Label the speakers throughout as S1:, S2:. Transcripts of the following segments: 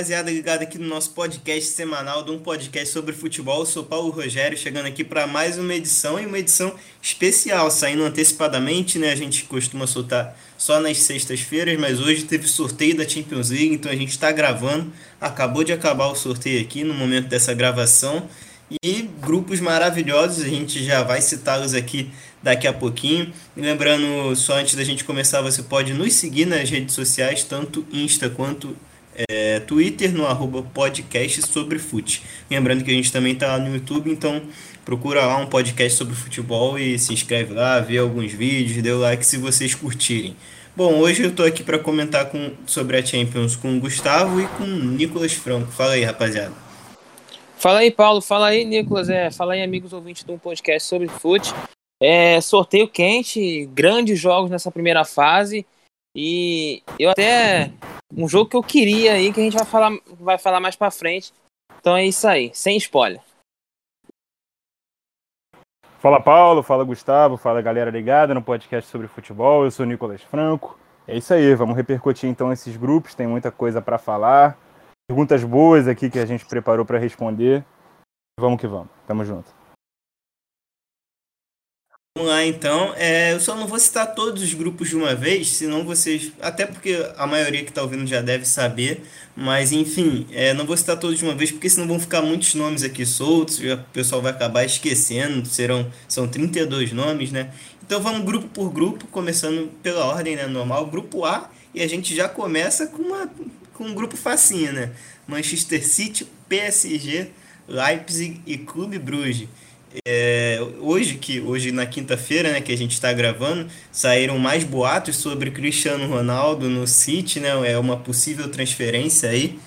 S1: rapaziada ligada aqui no nosso podcast semanal, de um podcast sobre futebol. Eu sou Paulo Rogério, chegando aqui para mais uma edição e uma edição especial, saindo antecipadamente, né? A gente costuma soltar só nas sextas-feiras, mas hoje teve sorteio da Champions League, então a gente está gravando. Acabou de acabar o sorteio aqui no momento dessa gravação. E grupos maravilhosos, a gente já vai citá-los aqui daqui a pouquinho. E lembrando, só antes da gente começar, você pode nos seguir nas redes sociais, tanto Insta quanto é, Twitter, no arroba podcast sobre fute. Lembrando que a gente também está no YouTube, então procura lá um podcast sobre futebol e se inscreve lá, vê alguns vídeos, dê o like se vocês curtirem. Bom, hoje eu estou aqui para comentar com, sobre a Champions com o Gustavo e com o Nicolas Franco. Fala aí, rapaziada.
S2: Fala aí, Paulo. Fala aí, Nicolas. É, fala aí, amigos ouvintes de um podcast sobre fute. É, sorteio quente, grandes jogos nessa primeira fase. E eu até. Um jogo que eu queria aí, que a gente vai falar, vai falar mais pra frente. Então é isso aí, sem spoiler.
S3: Fala Paulo, fala Gustavo, fala galera ligada no podcast sobre futebol. Eu sou Nicolas Franco. É isso aí, vamos repercutir então esses grupos, tem muita coisa para falar. Perguntas boas aqui que a gente preparou para responder. Vamos que vamos. Tamo junto.
S1: Vamos lá então. É, eu só não vou citar todos os grupos de uma vez, senão vocês. Até porque a maioria que está ouvindo já deve saber. Mas enfim, é, não vou citar todos de uma vez, porque senão vão ficar muitos nomes aqui soltos. O pessoal vai acabar esquecendo. Serão, são 32 nomes, né? Então vamos grupo por grupo, começando pela ordem né, normal. Grupo A, e a gente já começa com, uma, com um grupo facinho, né? Manchester City, PSG, Leipzig e Clube Bruges. É, hoje, que hoje na quinta-feira, né, que a gente está gravando, saíram mais boatos sobre Cristiano Ronaldo no City, né? É uma possível transferência aí.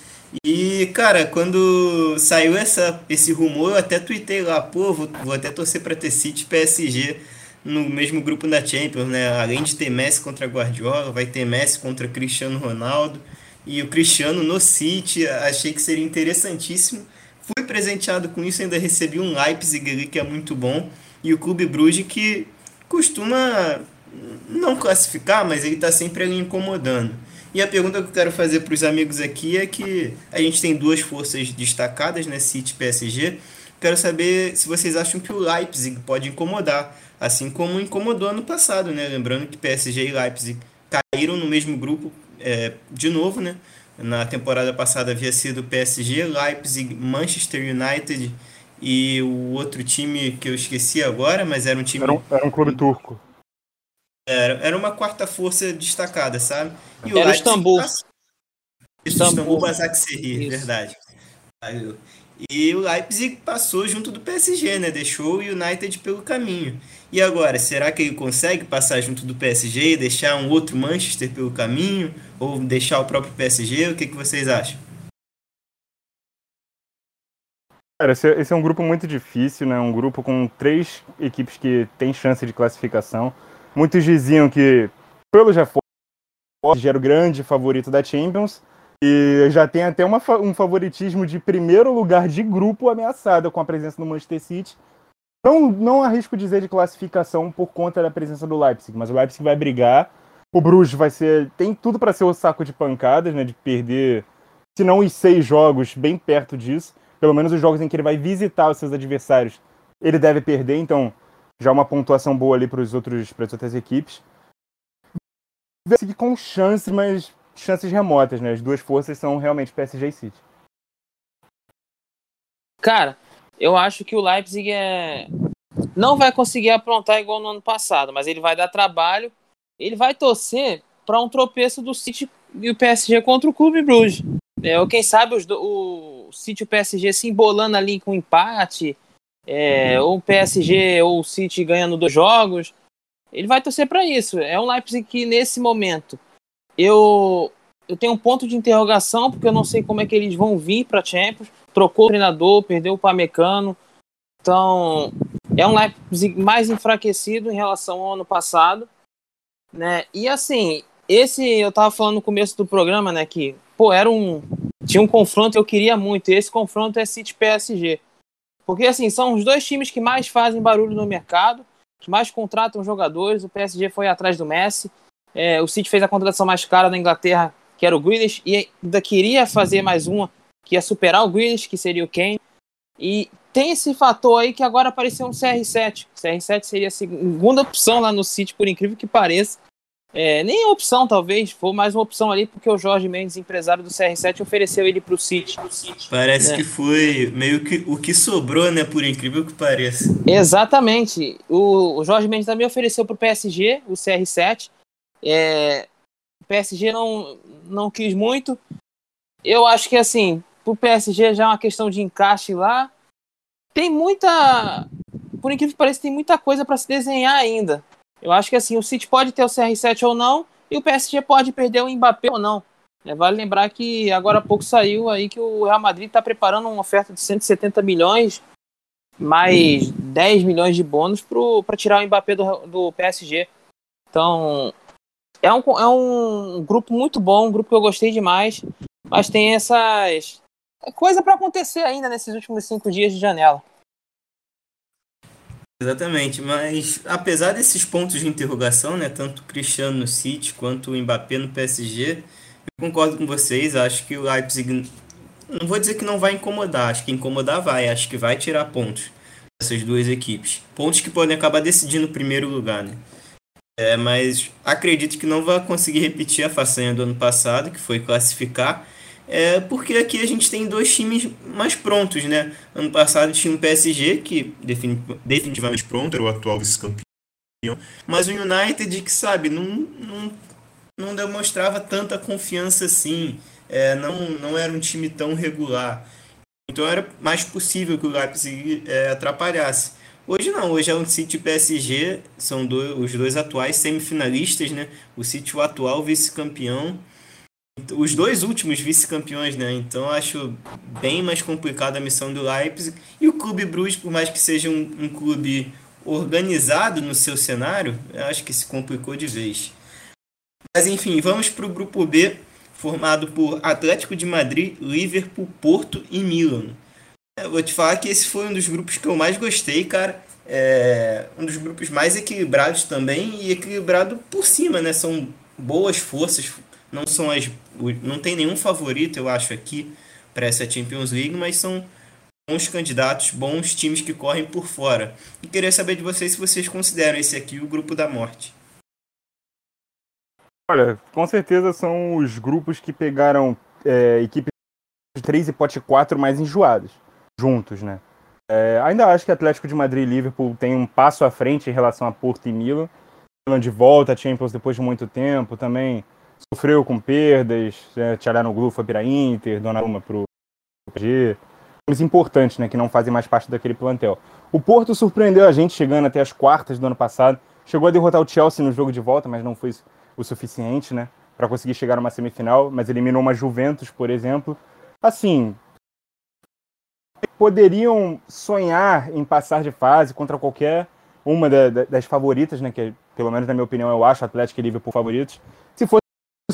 S1: E, cara, quando saiu essa, esse rumor, eu até tuitei lá, pô, vou, vou até torcer para ter City PSG no mesmo grupo da Champions, né? Além de ter Messi contra Guardiola, vai ter Messi contra Cristiano Ronaldo. E o Cristiano no City, achei que seria interessantíssimo Fui presenteado com isso, ainda recebi um Leipzig ali que é muito bom. E o Clube Bruges que costuma não classificar, mas ele está sempre ali incomodando. E a pergunta que eu quero fazer para os amigos aqui é que a gente tem duas forças destacadas, né, City e PSG. Quero saber se vocês acham que o Leipzig pode incomodar, assim como incomodou ano passado, né? Lembrando que PSG e Leipzig caíram no mesmo grupo é, de novo, né? Na temporada passada havia sido PSG, Leipzig, Manchester United e o outro time que eu esqueci agora, mas era um time.
S3: Era um, era um clube turco.
S1: Era, era uma quarta força destacada, sabe?
S2: E o era Leipzig Istambul.
S1: Passou... Isso, Istambul, Istambul Basaksehir, verdade. E o Leipzig passou junto do PSG, né? Deixou o United pelo caminho. E agora, será que ele consegue passar junto do PSG e deixar um outro Manchester pelo caminho? Ou deixar o próprio PSG? O que, que vocês acham?
S3: Cara, esse, esse é um grupo muito difícil, né? Um grupo com três equipes que têm chance de classificação. Muitos diziam que, pelo já era o grande favorito da Champions, e já tem até uma, um favoritismo de primeiro lugar de grupo ameaçado com a presença do Manchester City. Não, não arrisco dizer de classificação por conta da presença do Leipzig, mas o Leipzig vai brigar. O Bruges vai ser. tem tudo para ser o saco de pancadas, né? De perder, se não os seis jogos, bem perto disso. Pelo menos os jogos em que ele vai visitar os seus adversários, ele deve perder, então já uma pontuação boa ali para os outros para as outras equipes. Seguir com chances, mas chances remotas, né? As duas forças são realmente PSG e City.
S2: Cara, eu acho que o Leipzig é não vai conseguir aprontar igual no ano passado, mas ele vai dar trabalho. Ele vai torcer para um tropeço do City e o PSG contra o Clube Bruges. É, ou quem sabe os do, o City e o PSG se embolando ali com empate, é, ou o PSG ou o City ganhando dois jogos. Ele vai torcer para isso. É um Leipzig que nesse momento eu, eu tenho um ponto de interrogação, porque eu não sei como é que eles vão vir para Champions. Trocou o treinador, perdeu o Pamecano. Então, é um Leipzig mais enfraquecido em relação ao ano passado. Né? E assim, esse eu tava falando no começo do programa, né, que pô, era um tinha um confronto eu queria muito, e esse confronto é City PSG. Porque assim, são os dois times que mais fazem barulho no mercado, que mais contratam jogadores. O PSG foi atrás do Messi, é, o City fez a contratação mais cara na Inglaterra, que era o Grealish, e ainda queria fazer mais uma, que ia superar o Grealish, que seria o Kane. E tem esse fator aí que agora apareceu um CR7. O CR7 seria a segunda opção lá no City, por incrível que pareça. É, nem opção, talvez, foi mais uma opção ali, porque o Jorge Mendes, empresário do CR7, ofereceu ele para o City.
S1: Parece né? que foi meio que o que sobrou, né? Por incrível que pareça.
S2: Exatamente. O, o Jorge Mendes também ofereceu para o PSG o CR7. É, o PSG não, não quis muito. Eu acho que, assim, para o PSG já é uma questão de encaixe lá. Tem muita. Por incrível que pareça, tem muita coisa para se desenhar ainda. Eu acho que assim, o City pode ter o CR7 ou não, e o PSG pode perder o Mbappé ou não. É, vale lembrar que agora há pouco saiu aí que o Real Madrid está preparando uma oferta de 170 milhões, mais 10 milhões de bônus para tirar o Mbappé do, do PSG. Então, é um, é um grupo muito bom, um grupo que eu gostei demais, mas tem essas. Coisa para acontecer ainda nesses últimos cinco dias de janela.
S1: Exatamente, mas apesar desses pontos de interrogação, né, tanto Cristiano no City quanto o Mbappé no PSG, eu concordo com vocês, acho que o Leipzig, não vou dizer que não vai incomodar, acho que incomodar vai, acho que vai tirar pontos dessas duas equipes. Pontos que podem acabar decidindo o primeiro lugar, né? É, mas acredito que não vai conseguir repetir a façanha do ano passado, que foi classificar, é porque aqui a gente tem dois times mais prontos, né? Ano passado tinha o PSG, que definitivamente pronto, era o atual vice-campeão, mas o United, que sabe, não, não, não demonstrava tanta confiança assim, é, não, não era um time tão regular. Então era mais possível que o Leipzig é, atrapalhasse. Hoje não, hoje é o City e PSG, são dois, os dois atuais semifinalistas, né? O City o atual vice-campeão os dois últimos vice-campeões, né? Então acho bem mais complicada a missão do Leipzig. E o Clube Bruges, por mais que seja um, um clube organizado no seu cenário, acho que se complicou de vez. Mas enfim, vamos para o grupo B, formado por Atlético de Madrid, Liverpool, Porto e Milan. Eu vou te falar que esse foi um dos grupos que eu mais gostei, cara. É um dos grupos mais equilibrados também e equilibrado por cima, né? São boas forças não são as não tem nenhum favorito, eu acho aqui para essa Champions League, mas são bons candidatos, bons times que correm por fora. E queria saber de vocês se vocês consideram esse aqui o grupo da morte.
S3: Olha, com certeza são os grupos que pegaram é, equipes 3 e pote 4 mais enjoadas, juntos, né? É, ainda acho que Atlético de Madrid e Liverpool tem um passo à frente em relação a Porto e Milan. Milan de volta a Champions depois de muito tempo, também sofreu com perdas, né, Tcharanoglu foi para Inter, Donnarumma para o PSG, nomes importantes, né, que não fazem mais parte daquele plantel. O Porto surpreendeu a gente chegando até as quartas do ano passado, chegou a derrotar o Chelsea no jogo de volta, mas não foi o suficiente, né, para conseguir chegar numa semifinal, mas eliminou uma Juventus, por exemplo. Assim, poderiam sonhar em passar de fase contra qualquer uma da, da, das favoritas, né, que pelo menos na minha opinião eu acho Atlético e Liverpool favoritos. Se fosse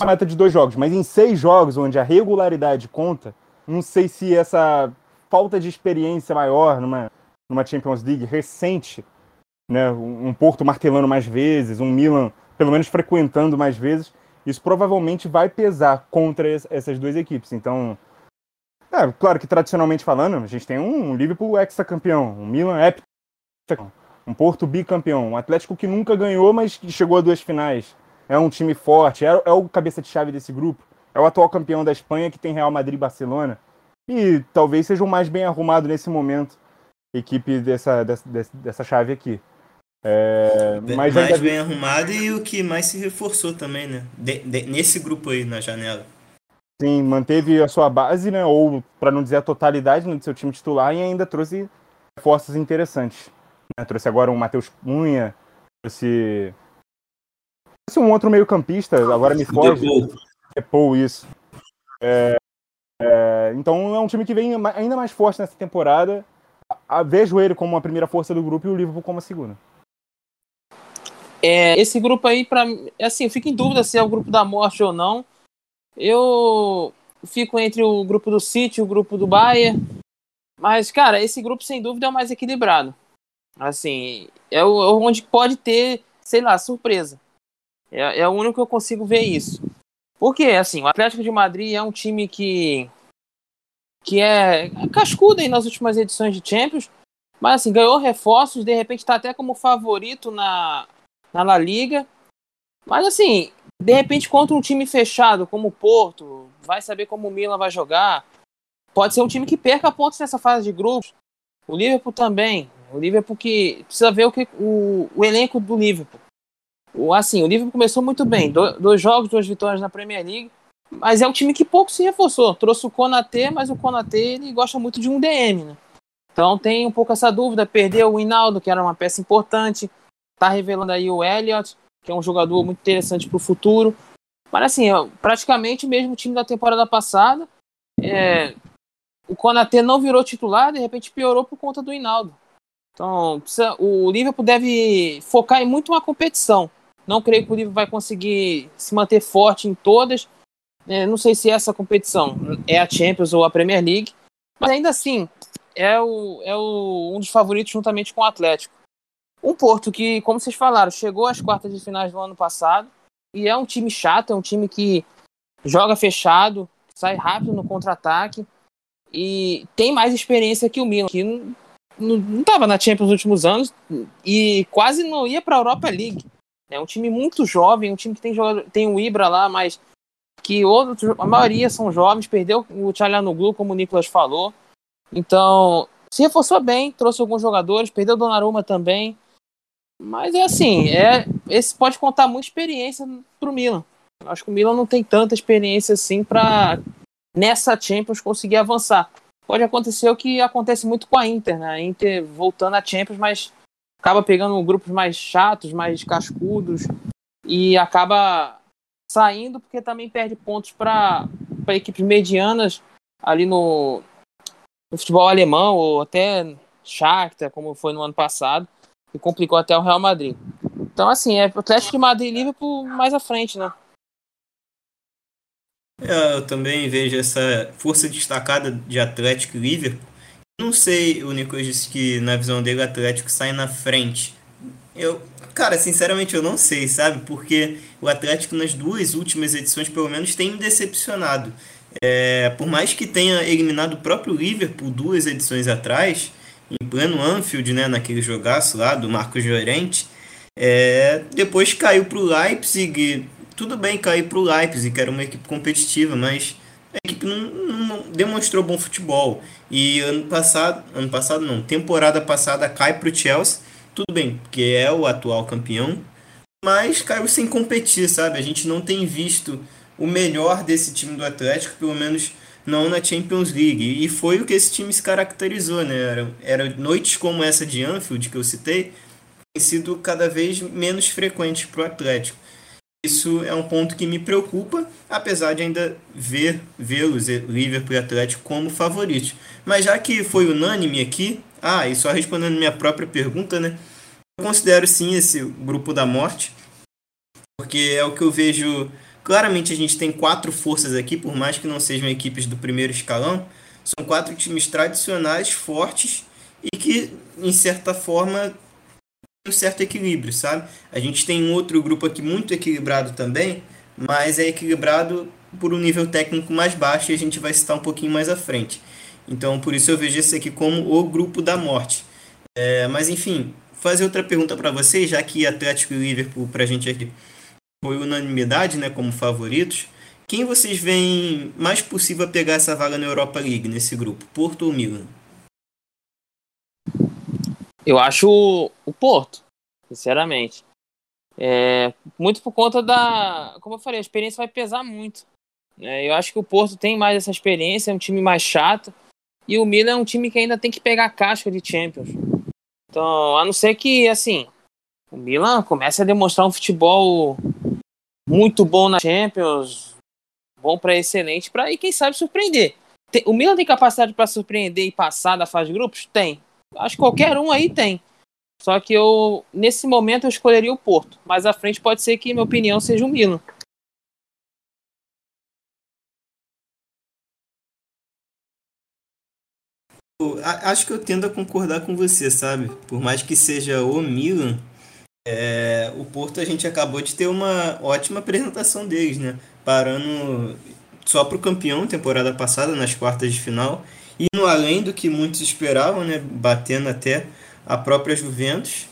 S3: meta de dois jogos, mas em seis jogos onde a regularidade conta, não sei se essa falta de experiência maior numa, numa Champions League recente, né, um Porto martelando mais vezes, um Milan pelo menos frequentando mais vezes, isso provavelmente vai pesar contra essas duas equipes. Então, é, claro que tradicionalmente falando, a gente tem um Liverpool ex-campeão, um Milan épico, um Porto bicampeão, um Atlético que nunca ganhou, mas que chegou a duas finais é um time forte, é, é o cabeça de chave desse grupo, é o atual campeão da Espanha que tem Real Madrid e Barcelona. E talvez seja o mais bem arrumado nesse momento, equipe dessa, dessa, dessa chave aqui.
S1: É, mais ainda... bem arrumado e o que mais se reforçou também, né? De, de, nesse grupo aí na janela.
S3: Sim, manteve a sua base, né? Ou para não dizer a totalidade né, do seu time titular e ainda trouxe reforços interessantes. Né? Trouxe agora o Matheus Cunha, trouxe um outro meio-campista, agora me foge. É Paul, isso. É, é, então é um time que vem ainda mais forte nessa temporada. A, vejo ele como a primeira força do grupo e o Liverpool como a segunda.
S2: É, esse grupo aí, para assim, eu fico em dúvida se é o grupo da morte ou não. Eu fico entre o grupo do City e o grupo do Bayern. Mas, cara, esse grupo sem dúvida é o mais equilibrado. Assim, é o, onde pode ter, sei lá, surpresa. É, é o único que eu consigo ver isso. Porque, assim, o Atlético de Madrid é um time que que é cascudo aí nas últimas edições de Champions, mas assim, ganhou reforços, de repente está até como favorito na, na La Liga. Mas assim, de repente contra um time fechado como o Porto, vai saber como o Milan vai jogar. Pode ser um time que perca pontos nessa fase de grupos. O Liverpool também. O Liverpool que precisa ver o, que, o, o elenco do Liverpool. O, assim, o Liverpool começou muito bem. Do, dois jogos, duas vitórias na Premier League. Mas é um time que pouco se reforçou. Trouxe o Konaté, mas o Konaté ele gosta muito de um DM, né? Então tem um pouco essa dúvida. Perdeu o Hinaldo, que era uma peça importante. Tá revelando aí o Elliot, que é um jogador muito interessante para o futuro. Mas assim, é praticamente o mesmo time da temporada passada. É, o Konaté não virou titular, de repente piorou por conta do Hinaldo. Então, precisa, o Liverpool deve focar em muito uma competição. Não creio que o Liverpool vai conseguir se manter forte em todas, é, não sei se essa competição é a Champions ou a Premier League, mas ainda assim é, o, é o, um dos favoritos juntamente com o Atlético. Um Porto que, como vocês falaram, chegou às quartas de finais do ano passado e é um time chato, é um time que joga fechado, sai rápido no contra-ataque e tem mais experiência que o Milan, que não estava na Champions nos últimos anos e quase não ia para a Europa League. É um time muito jovem, um time que tem tem o Ibra lá, mas que outros, a maioria são jovens, perdeu o Tchalanoglu, como o Nicolas falou. Então, se reforçou bem, trouxe alguns jogadores, perdeu o Donnarumma também. Mas é assim, é, esse pode contar muita experiência pro Milan. Acho que o Milan não tem tanta experiência assim para nessa Champions conseguir avançar. Pode acontecer o que acontece muito com a Inter, né? A Inter voltando à Champions, mas acaba pegando grupos mais chatos, mais cascudos e acaba saindo porque também perde pontos para equipes medianas ali no, no, futebol alemão ou até Shakhtar, como foi no ano passado, e complicou até o Real Madrid. Então, assim, é Atlético de Madrid e Liverpool mais à frente, né?
S1: É, eu também vejo essa força destacada de Atlético e Liverpool. Não sei, o Nicolas disse que na visão dele o Atlético sai na frente. Eu, cara, sinceramente eu não sei, sabe? Porque o Atlético nas duas últimas edições, pelo menos, tem me decepcionado. É, por mais que tenha eliminado o próprio Liverpool duas edições atrás, em pleno Anfield, né, naquele jogaço lá do Marcos Llorente, é, depois caiu para o Leipzig. Tudo bem cair para o Leipzig, que era uma equipe competitiva, mas a equipe não, não, demonstrou bom futebol. E ano passado, ano passado não, temporada passada cai para o Chelsea tudo bem, porque é o atual campeão, mas caiu sem competir, sabe? A gente não tem visto o melhor desse time do Atlético, pelo menos não na Champions League. E foi o que esse time se caracterizou, né? Era, era noites como essa de Anfield que eu citei, tem sido cada vez menos frequentes para o Atlético. Isso é um ponto que me preocupa, apesar de ainda ver vê-los, Liverpool e Atlético, como favoritos. Mas já que foi unânime aqui, ah, e só respondendo minha própria pergunta, né? Eu considero sim esse grupo da morte, porque é o que eu vejo. Claramente a gente tem quatro forças aqui, por mais que não sejam equipes do primeiro escalão, são quatro times tradicionais, fortes e que, em certa forma, tem um certo equilíbrio, sabe? A gente tem um outro grupo aqui muito equilibrado também, mas é equilibrado por um nível técnico mais baixo e a gente vai citar um pouquinho mais à frente. Então, por isso eu vejo esse aqui como o grupo da morte. É, mas, enfim, fazer outra pergunta para vocês, já que Atlético e Liverpool para a gente aqui foi unanimidade, né, como favoritos. Quem vocês veem mais possível a pegar essa vaga na Europa League nesse grupo, Porto ou Milan?
S2: Eu acho o Porto, sinceramente. É, muito por conta da. Como eu falei, a experiência vai pesar muito. É, eu acho que o Porto tem mais essa experiência, é um time mais chato. E o Milan é um time que ainda tem que pegar a casca de Champions. Então, a não ser que, assim, o Milan comece a demonstrar um futebol muito bom na Champions, bom para excelente, para e quem sabe surpreender. o Milan tem capacidade para surpreender e passar da fase de grupos? Tem. Acho que qualquer um aí tem. Só que eu, nesse momento, eu escolheria o Porto. Mas à frente pode ser que, minha opinião, seja o Milan.
S1: acho que eu tendo a concordar com você, sabe? Por mais que seja o Milan, É, o Porto a gente acabou de ter uma ótima apresentação deles, né? Parando só para o campeão temporada passada nas quartas de final e no além do que muitos esperavam, né? Batendo até a própria Juventus.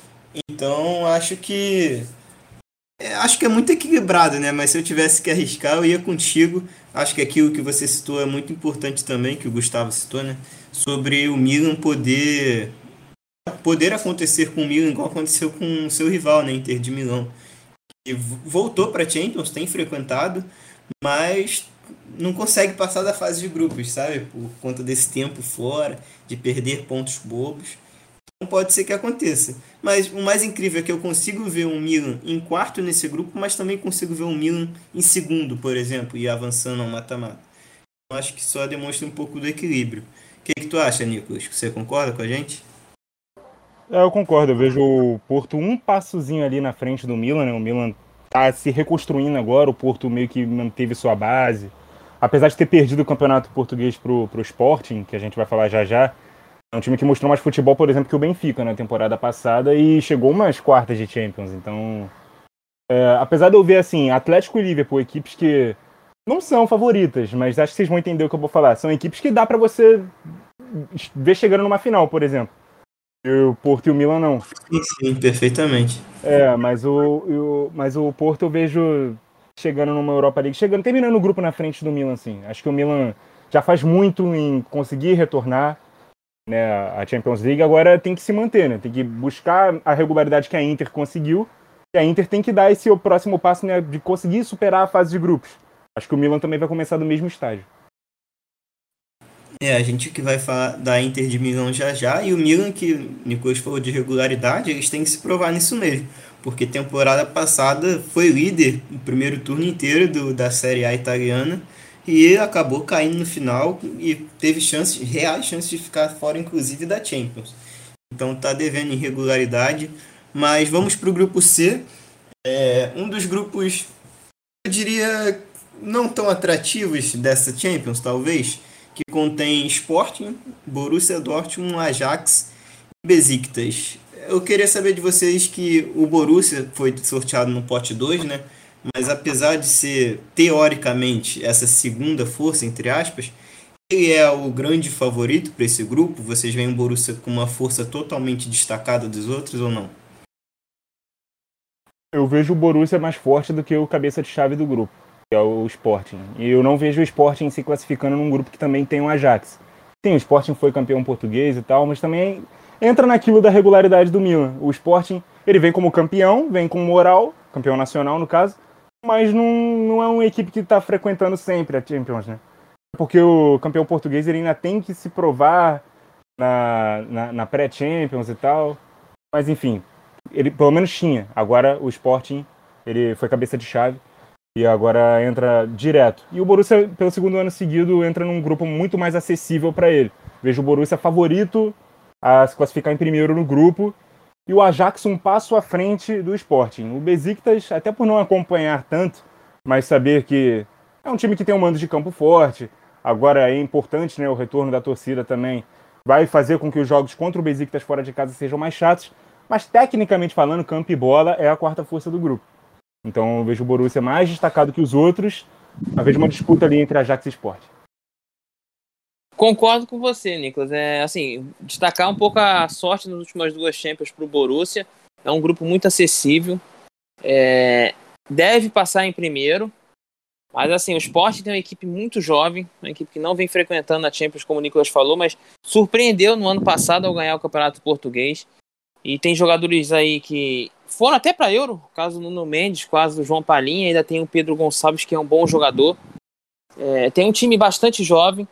S1: Então acho que é, acho que é muito equilibrado, né? Mas se eu tivesse que arriscar, eu ia contigo. Acho que aquilo que você citou é muito importante também, que o Gustavo citou, né? Sobre o Milan poder poder acontecer com o Milan igual aconteceu com o seu rival, né? Inter de Milão. E voltou para Champions, tem frequentado, mas não consegue passar da fase de grupos, sabe? Por conta desse tempo fora, de perder pontos bobos. Então pode ser que aconteça. Mas o mais incrível é que eu consigo ver um Milan em quarto nesse grupo, mas também consigo ver um Milan em segundo, por exemplo, e avançando ao mata-mata. Eu acho que só demonstra um pouco do equilíbrio. O que, que tu acha, Nicolas? Você concorda com a gente?
S3: É, eu concordo. Eu vejo o Porto um passozinho ali na frente do Milan, né? O Milan tá se reconstruindo agora, o Porto meio que manteve sua base. Apesar de ter perdido o campeonato português pro, pro Sporting, que a gente vai falar já já, é um time que mostrou mais futebol, por exemplo, que o Benfica na temporada passada e chegou umas quartas de Champions. Então, é, apesar de eu ver assim, Atlético e Liverpool, equipes que não são favoritas, mas acho que vocês vão entender o que eu vou falar. São equipes que dá para você ver chegando numa final, por exemplo. O Porto e o Milan não.
S1: Sim, sim, perfeitamente.
S3: É, mas o, o, mas o Porto eu vejo chegando numa Europa League, chegando, terminando o grupo na frente do Milan, assim. Acho que o Milan já faz muito em conseguir retornar né, a Champions League, agora tem que se manter, né? Tem que buscar a regularidade que a Inter conseguiu. E a Inter tem que dar esse próximo passo né, de conseguir superar a fase de grupos. Acho que o Milan também vai começar do mesmo estágio.
S1: É, a gente que vai falar da Inter de Milão já já, e o Milan, que o Nicolas falou de regularidade, eles têm que se provar nisso mesmo, porque temporada passada foi líder no primeiro turno inteiro do, da Série A italiana, e acabou caindo no final e teve chances, reais chances de ficar fora, inclusive, da Champions. Então tá devendo irregularidade, mas vamos para o grupo C, é, um dos grupos, eu diria, não tão atrativos dessa Champions, talvez, que contém Sporting, Borussia Dortmund, Ajax e Besiktas. Eu queria saber de vocês que o Borussia foi sorteado no pote 2, né? Mas apesar de ser teoricamente essa segunda força, entre aspas, ele é o grande favorito para esse grupo? Vocês veem o Borussia com uma força totalmente destacada dos outros ou não?
S3: Eu vejo o Borussia mais forte do que o cabeça de chave do grupo que é o Sporting. E eu não vejo o Sporting se classificando num grupo que também tem o Ajax. Sim, o Sporting foi campeão português e tal, mas também entra naquilo da regularidade do Milan. O Sporting, ele vem como campeão, vem com moral, campeão nacional no caso, mas não, não é uma equipe que está frequentando sempre a Champions, né? Porque o campeão português ele ainda tem que se provar na, na, na pré-Champions e tal. Mas enfim, ele pelo menos tinha. Agora o Sporting, ele foi cabeça de chave e agora entra direto. E o Borussia, pelo segundo ano seguido, entra num grupo muito mais acessível para ele. Vejo o Borussia favorito a se classificar em primeiro no grupo e o Ajax um passo à frente do Sporting. O Besiktas, até por não acompanhar tanto, mas saber que é um time que tem um mando de campo forte, agora é importante né, o retorno da torcida também, vai fazer com que os jogos contra o Besiktas fora de casa sejam mais chatos, mas tecnicamente falando, campo e bola é a quarta força do grupo. Então eu vejo o Borussia mais destacado que os outros. Vejo uma disputa ali entre Ajax e Sport.
S2: Concordo com você, Nicolas. É assim, destacar um pouco a sorte nas últimas duas Champions para o Borussia. É um grupo muito acessível. É, deve passar em primeiro. Mas assim, o Sport tem uma equipe muito jovem, uma equipe que não vem frequentando a Champions, como o Nicolas falou, mas surpreendeu no ano passado ao ganhar o Campeonato Português. E tem jogadores aí que foram até para Euro, caso do Nuno Mendes, caso do João Palinha, ainda tem o Pedro Gonçalves, que é um bom jogador. É, tem um time bastante jovem.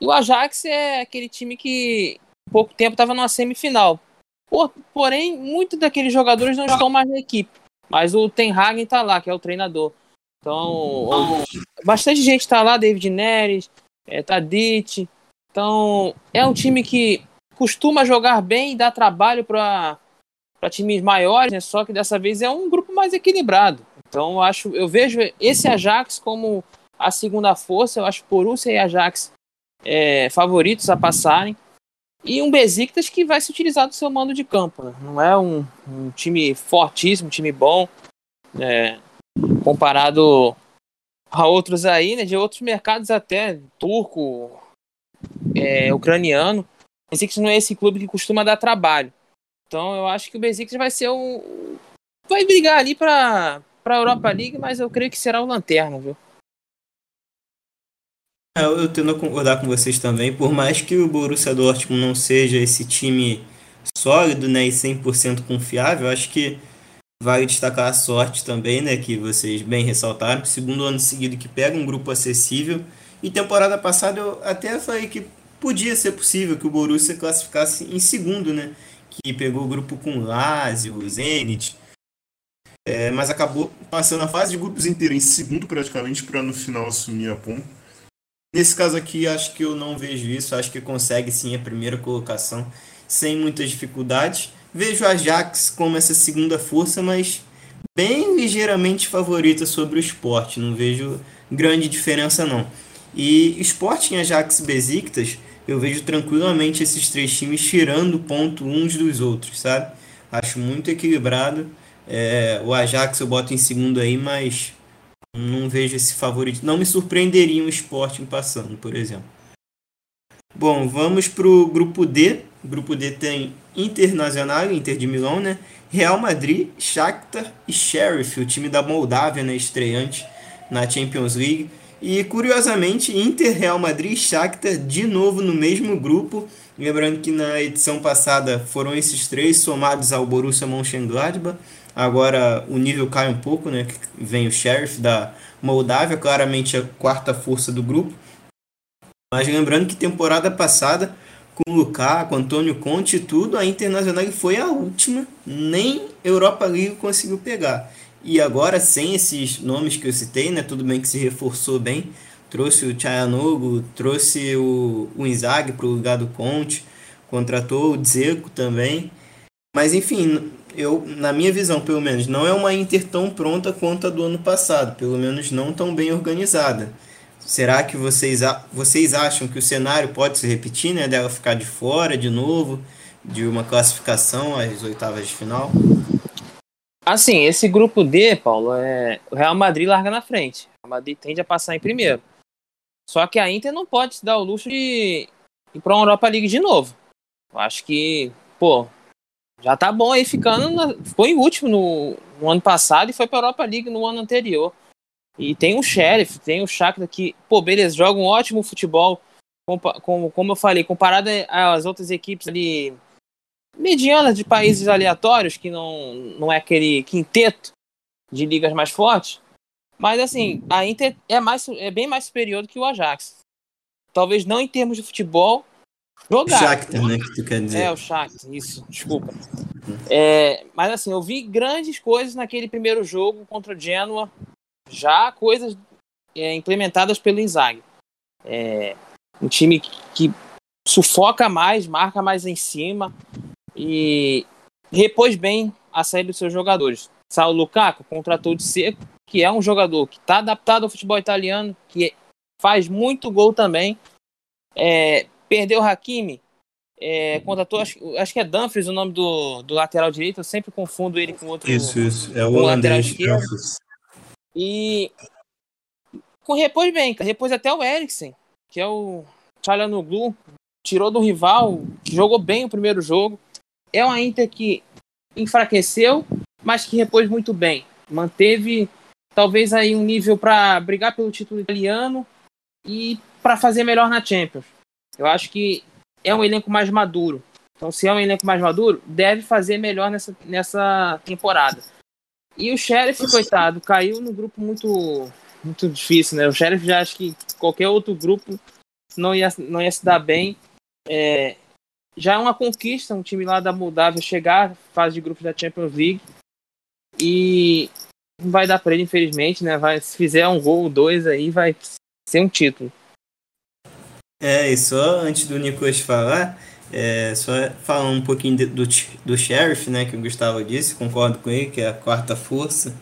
S2: E o Ajax é aquele time que pouco tempo estava numa semifinal. Por, porém, muitos daqueles jogadores não estão mais na equipe. Mas o Ten Hagen está lá, que é o treinador. Então, bastante gente está lá, David Neres, é, Tadic. Então, é um time que costuma jogar bem e dá trabalho para times maiores, né? só que dessa vez é um grupo mais equilibrado. Então eu acho, eu vejo esse Ajax como a segunda força, eu acho Borussia e Ajax é, favoritos a passarem. E um Besiktas que vai se utilizar do seu mando de campo. Né? Não é um, um, time fortíssimo, um time bom, é, comparado a outros aí, né, de outros mercados até, turco, é, ucraniano. Besiktas não é esse clube que costuma dar trabalho. Então eu acho que o Besiktas vai ser um... Vai brigar ali para a Europa League, mas eu creio que será o Lanterna, viu?
S1: É, eu tendo a concordar com vocês também, por mais que o Borussia Dortmund não seja esse time sólido né, e 100% confiável, acho que vale destacar a sorte também, né, que vocês bem ressaltaram, segundo ano seguido que pega um grupo acessível, e temporada passada eu até falei que podia ser possível que o Borussia classificasse em segundo, né, que pegou o grupo com Lazio, Zenit, é, mas acabou passando a fase de grupos inteira em segundo praticamente para no final assumir a ponta. Nesse caso aqui, acho que eu não vejo isso. Acho que consegue sim a primeira colocação sem muitas dificuldades. Vejo a Ajax como essa segunda força, mas bem ligeiramente favorita sobre o esporte. Não vejo grande diferença não. E Sporting, Ajax Besiktas, eu vejo tranquilamente esses três times tirando ponto uns dos outros, sabe? Acho muito equilibrado. É, o Ajax eu boto em segundo aí, mas não vejo esse favorito. Não me surpreenderia um Sporting passando, por exemplo. Bom, vamos para o grupo D. O grupo D tem Internacional, Inter de Milão, né? Real Madrid, Shakhtar e Sheriff, o time da Moldávia, né? estreante na Champions League. E curiosamente, Inter, Real Madrid e Shakhtar de novo no mesmo grupo. Lembrando que na edição passada foram esses três somados ao Borussia Mönchengladbach. Agora o nível cai um pouco, né? Vem o Sheriff da Moldávia, claramente a quarta força do grupo. Mas lembrando que temporada passada, com o Lukaku, Antônio Conte e tudo, a Internacional foi a última, nem Europa League conseguiu pegar. E agora, sem esses nomes que eu citei, né? Tudo bem que se reforçou bem. Trouxe o Chayanogo, trouxe o, o Inzaghi para o lugar do Conte, contratou o Dzeko também. Mas enfim, eu, na minha visão, pelo menos, não é uma Inter tão pronta quanto a do ano passado, pelo menos não tão bem organizada. Será que vocês, vocês acham que o cenário pode se repetir, né? Dela ficar de fora de novo, de uma classificação às oitavas de final?
S2: Assim, esse grupo D, Paulo, é o Real Madrid larga na frente. O Madrid tende a passar em primeiro. Só que a Inter não pode se dar o luxo de ir para uma Europa League de novo. Eu acho que, pô, já tá bom aí ficando. Na, foi em último no, no, ano passado e foi pra Europa League no ano anterior. E tem o Sheriff, tem o Shakhtar que, pô, beleza, joga um ótimo futebol. Como, como eu falei, comparado às outras equipes ali medianas de países aleatórios, que não, não é aquele quinteto de ligas mais fortes. Mas assim, a Inter é, mais, é bem mais superior do que o Ajax. Talvez não em termos de futebol,
S1: Jogar. Shakhtar, né, que tu quer dizer.
S2: É, o Shakhtar, isso, desculpa. É, mas assim, eu vi grandes coisas naquele primeiro jogo contra o Genoa, já coisas é, implementadas pelo Inzaghi. É, um time que sufoca mais, marca mais em cima e repôs bem a saída dos seus jogadores. Saiu o Lukaku, contratou de seco, que é um jogador que está adaptado ao futebol italiano, que faz muito gol também. É, Perdeu o Hakimi, é, contratou, acho, acho, que é Dumfries o nome do, do lateral direito, eu sempre confundo ele com outro.
S1: Isso, isso, é o holandês.
S2: E com repôs bem, repôs até o Eriksen, que é o Chalanoglu, tirou do rival, jogou bem o primeiro jogo. É uma Inter que enfraqueceu, mas que repôs muito bem. Manteve talvez aí um nível para brigar pelo título italiano e para fazer melhor na Champions. Eu acho que é um elenco mais maduro. Então, se é um elenco mais maduro, deve fazer melhor nessa, nessa temporada. E o Sheriff, coitado, caiu no grupo muito muito difícil, né? O Sheriff já acho que qualquer outro grupo não ia, não ia se dar bem. É, já é uma conquista um time lá da Moldávia chegar à fase de grupos da Champions League. E não vai dar para ele, infelizmente, né? Vai, se fizer um gol ou dois aí, vai ser um título.
S1: É, e só antes do Nicolas falar, é, só falar um pouquinho de, do, do Sheriff, né, que o Gustavo disse, concordo com ele, que é a quarta força.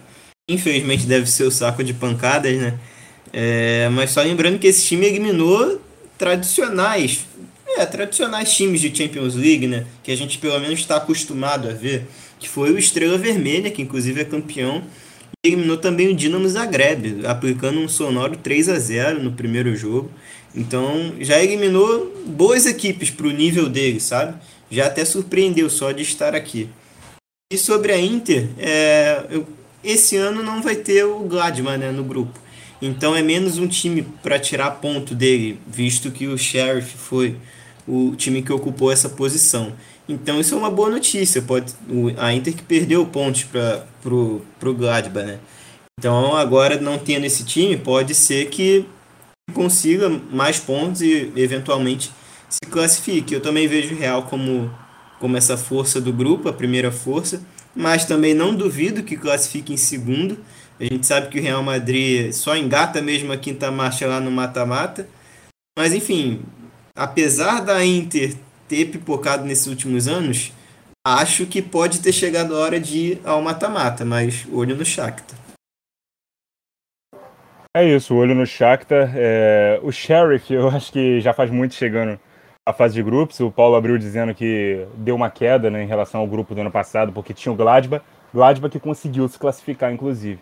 S1: Infelizmente deve ser o saco de pancadas, né? É, mas só lembrando que esse time eliminou tradicionais, É, tradicionais times de Champions League, né? Que a gente pelo menos está acostumado a ver. Que foi o Estrela Vermelha, que inclusive é campeão. E eliminou também o Dinamo Zagreb, aplicando um sonoro 3 a 0 no primeiro jogo. Então já eliminou boas equipes para o nível dele, sabe? Já até surpreendeu só de estar aqui. E sobre a Inter, é, eu, esse ano não vai ter o Gladman né, no grupo. Então é menos um time para tirar ponto dele, visto que o Sheriff foi o time que ocupou essa posição. Então isso é uma boa notícia. Pode, a Inter que perdeu pontos para pro, pro Gladbach, né? Então agora não tendo esse time, pode ser que consiga mais pontos e eventualmente se classifique. Eu também vejo o Real como, como essa força do grupo, a primeira força, mas também não duvido que classifique em segundo a gente sabe que o Real Madrid só engata mesmo a quinta marcha lá no mata-mata. Mas enfim, apesar da Inter ter pipocado nesses últimos anos, acho que pode ter chegado a hora de ir ao mata-mata, mas olho no Shakhtar.
S3: É isso, olho no Shakhtar. É... O Sheriff, eu acho que já faz muito chegando à fase de grupos. O Paulo abriu dizendo que deu uma queda né, em relação ao grupo do ano passado, porque tinha o Gladbach. Gladbach que conseguiu se classificar, inclusive.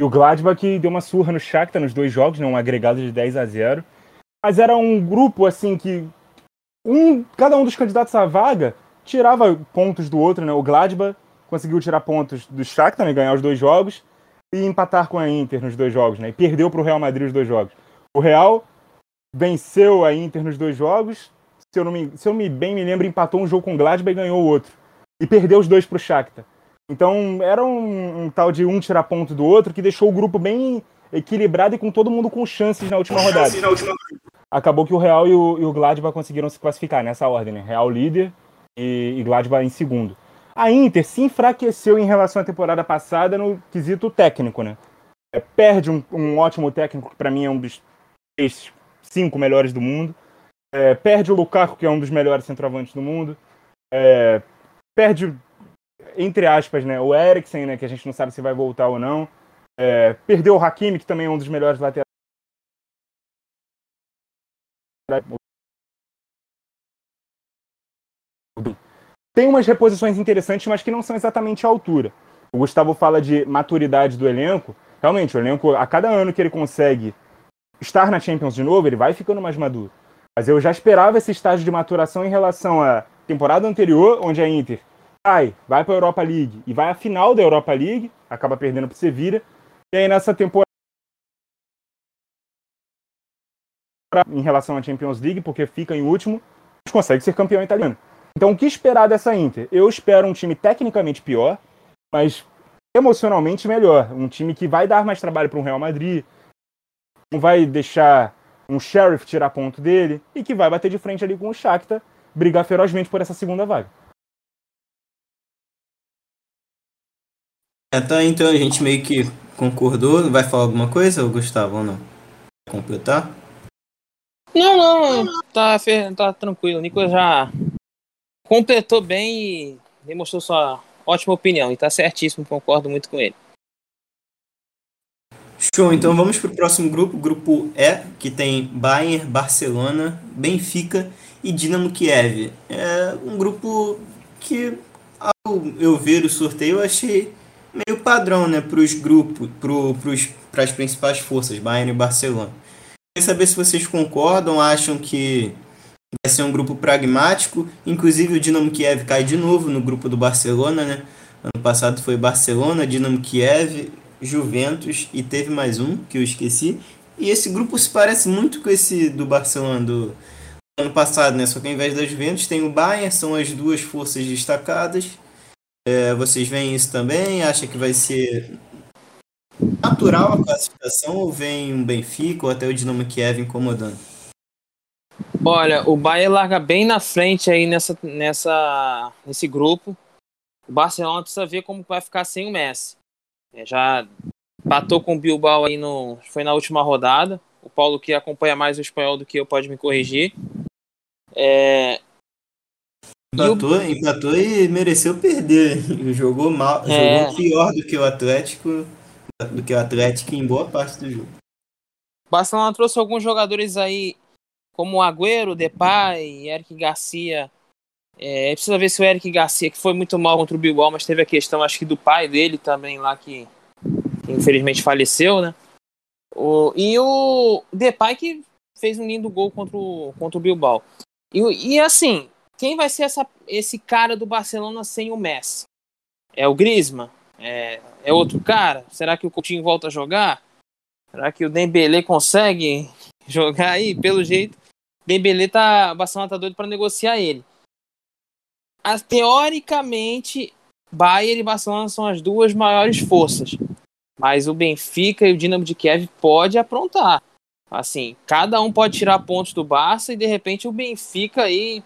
S3: E o Gladbach deu uma surra no Shakhtar nos dois jogos, né, um agregado de 10 a 0. Mas era um grupo assim que um, cada um dos candidatos à vaga tirava pontos do outro, né? O Gladbach conseguiu tirar pontos do Shakhtar, né, ganhar os dois jogos e empatar com a Inter nos dois jogos, né? E perdeu para o Real Madrid os dois jogos. O Real venceu a Inter nos dois jogos, se eu, não me, se eu me bem me lembro, empatou um jogo com o Gladbach e ganhou o outro. E perdeu os dois para o Shakhtar. Então era um, um, tal de um tirar ponto do outro que deixou o grupo bem equilibrado e com todo mundo com chances na última rodada. Na última... Acabou que o Real e o, e o Gladbach conseguiram se classificar nessa ordem, né? Real líder e, e Gladbach em segundo. A Inter se enfraqueceu em relação à temporada passada no quesito técnico, né? É, perde um, um, ótimo técnico que para mim é um dos três, cinco melhores do mundo. É, perde o Lukaku, que é um dos melhores centroavantes do mundo. É, perde entre aspas, né, o Eriksen, né, que a gente não sabe se vai voltar ou não. É, perdeu o Hakimi, que também é um dos melhores laterais. Tem umas reposições interessantes, mas que não são exatamente à altura. O Gustavo fala de maturidade do elenco. Realmente, o elenco, a cada ano que ele consegue estar na Champions de novo, ele vai ficando mais maduro. Mas eu já esperava esse estágio de maturação em relação à temporada anterior, onde a Inter sai, vai para a Europa League e vai à final da Europa League, acaba perdendo para o Sevilla. E aí nessa temporada em relação à Champions League, porque fica em último, consegue ser campeão italiano. Então, o que esperar dessa Inter? Eu espero um time tecnicamente pior, mas emocionalmente melhor. Um time que vai dar mais trabalho para um Real Madrid, não vai deixar um Sheriff tirar ponto dele e que vai bater de frente ali com o Shakhtar, brigar ferozmente por essa segunda vaga.
S1: Então, então a gente meio que concordou. Vai falar alguma coisa, Gustavo, ou não? Completar?
S2: Não, não. Tá, tá tranquilo. O Nico já completou bem e demonstrou sua ótima opinião. E tá certíssimo, concordo muito com ele.
S1: Show, então vamos para o próximo grupo, grupo E, que tem Bayern, Barcelona, Benfica e Dinamo Kiev. É um grupo que, ao eu ver o sorteio, eu achei meio padrão né, para os grupos, para as principais forças, Bayern e Barcelona. Queria saber se vocês concordam, acham que vai ser um grupo pragmático. Inclusive o Dinamo Kiev cai de novo no grupo do Barcelona, né? Ano passado foi Barcelona, Dinamo Kiev, Juventus e teve mais um que eu esqueci. E esse grupo se parece muito com esse do Barcelona do ano passado, né? Só que ao invés da Juventus tem o Bayern, são as duas forças destacadas. É, vocês veem isso também? Acha que vai ser natural a classificação ou vem um Benfica ou até o Dinamo Kiev incomodando?
S2: Olha, o Bayern larga bem na frente aí nessa, nessa, nesse grupo. O Barcelona precisa ver como vai ficar sem o Messi. É, já batou com o Bilbao aí no, foi na última rodada. O Paulo que acompanha mais o espanhol do que eu pode me corrigir. É,
S1: Empatou, o... empatou e mereceu perder. Jogou mal, é. jogou pior do que o Atlético, do que o Atlético em boa parte do jogo.
S2: O Barcelona trouxe alguns jogadores aí como o Agüero, Depay, Eric Garcia. É, precisa ver se o Eric Garcia, que foi muito mal contra o Bilbao, mas teve a questão, acho que do pai dele também lá, que, que infelizmente faleceu, né? O, e o Depay que fez um lindo gol contra o, contra o Bilbao. E, e assim, quem vai ser essa, esse cara do Barcelona sem o Messi? É o Griezmann? É, é outro cara? Será que o Coutinho volta a jogar? Será que o Dembele consegue jogar aí? Pelo jeito, Dembele tá, o Barcelona tá doido para negociar ele. As, teoricamente, Bayern e Barcelona são as duas maiores forças. Mas o Benfica e o Dinamo de Kiev pode aprontar. Assim, cada um pode tirar pontos do Barça e de repente o Benfica aí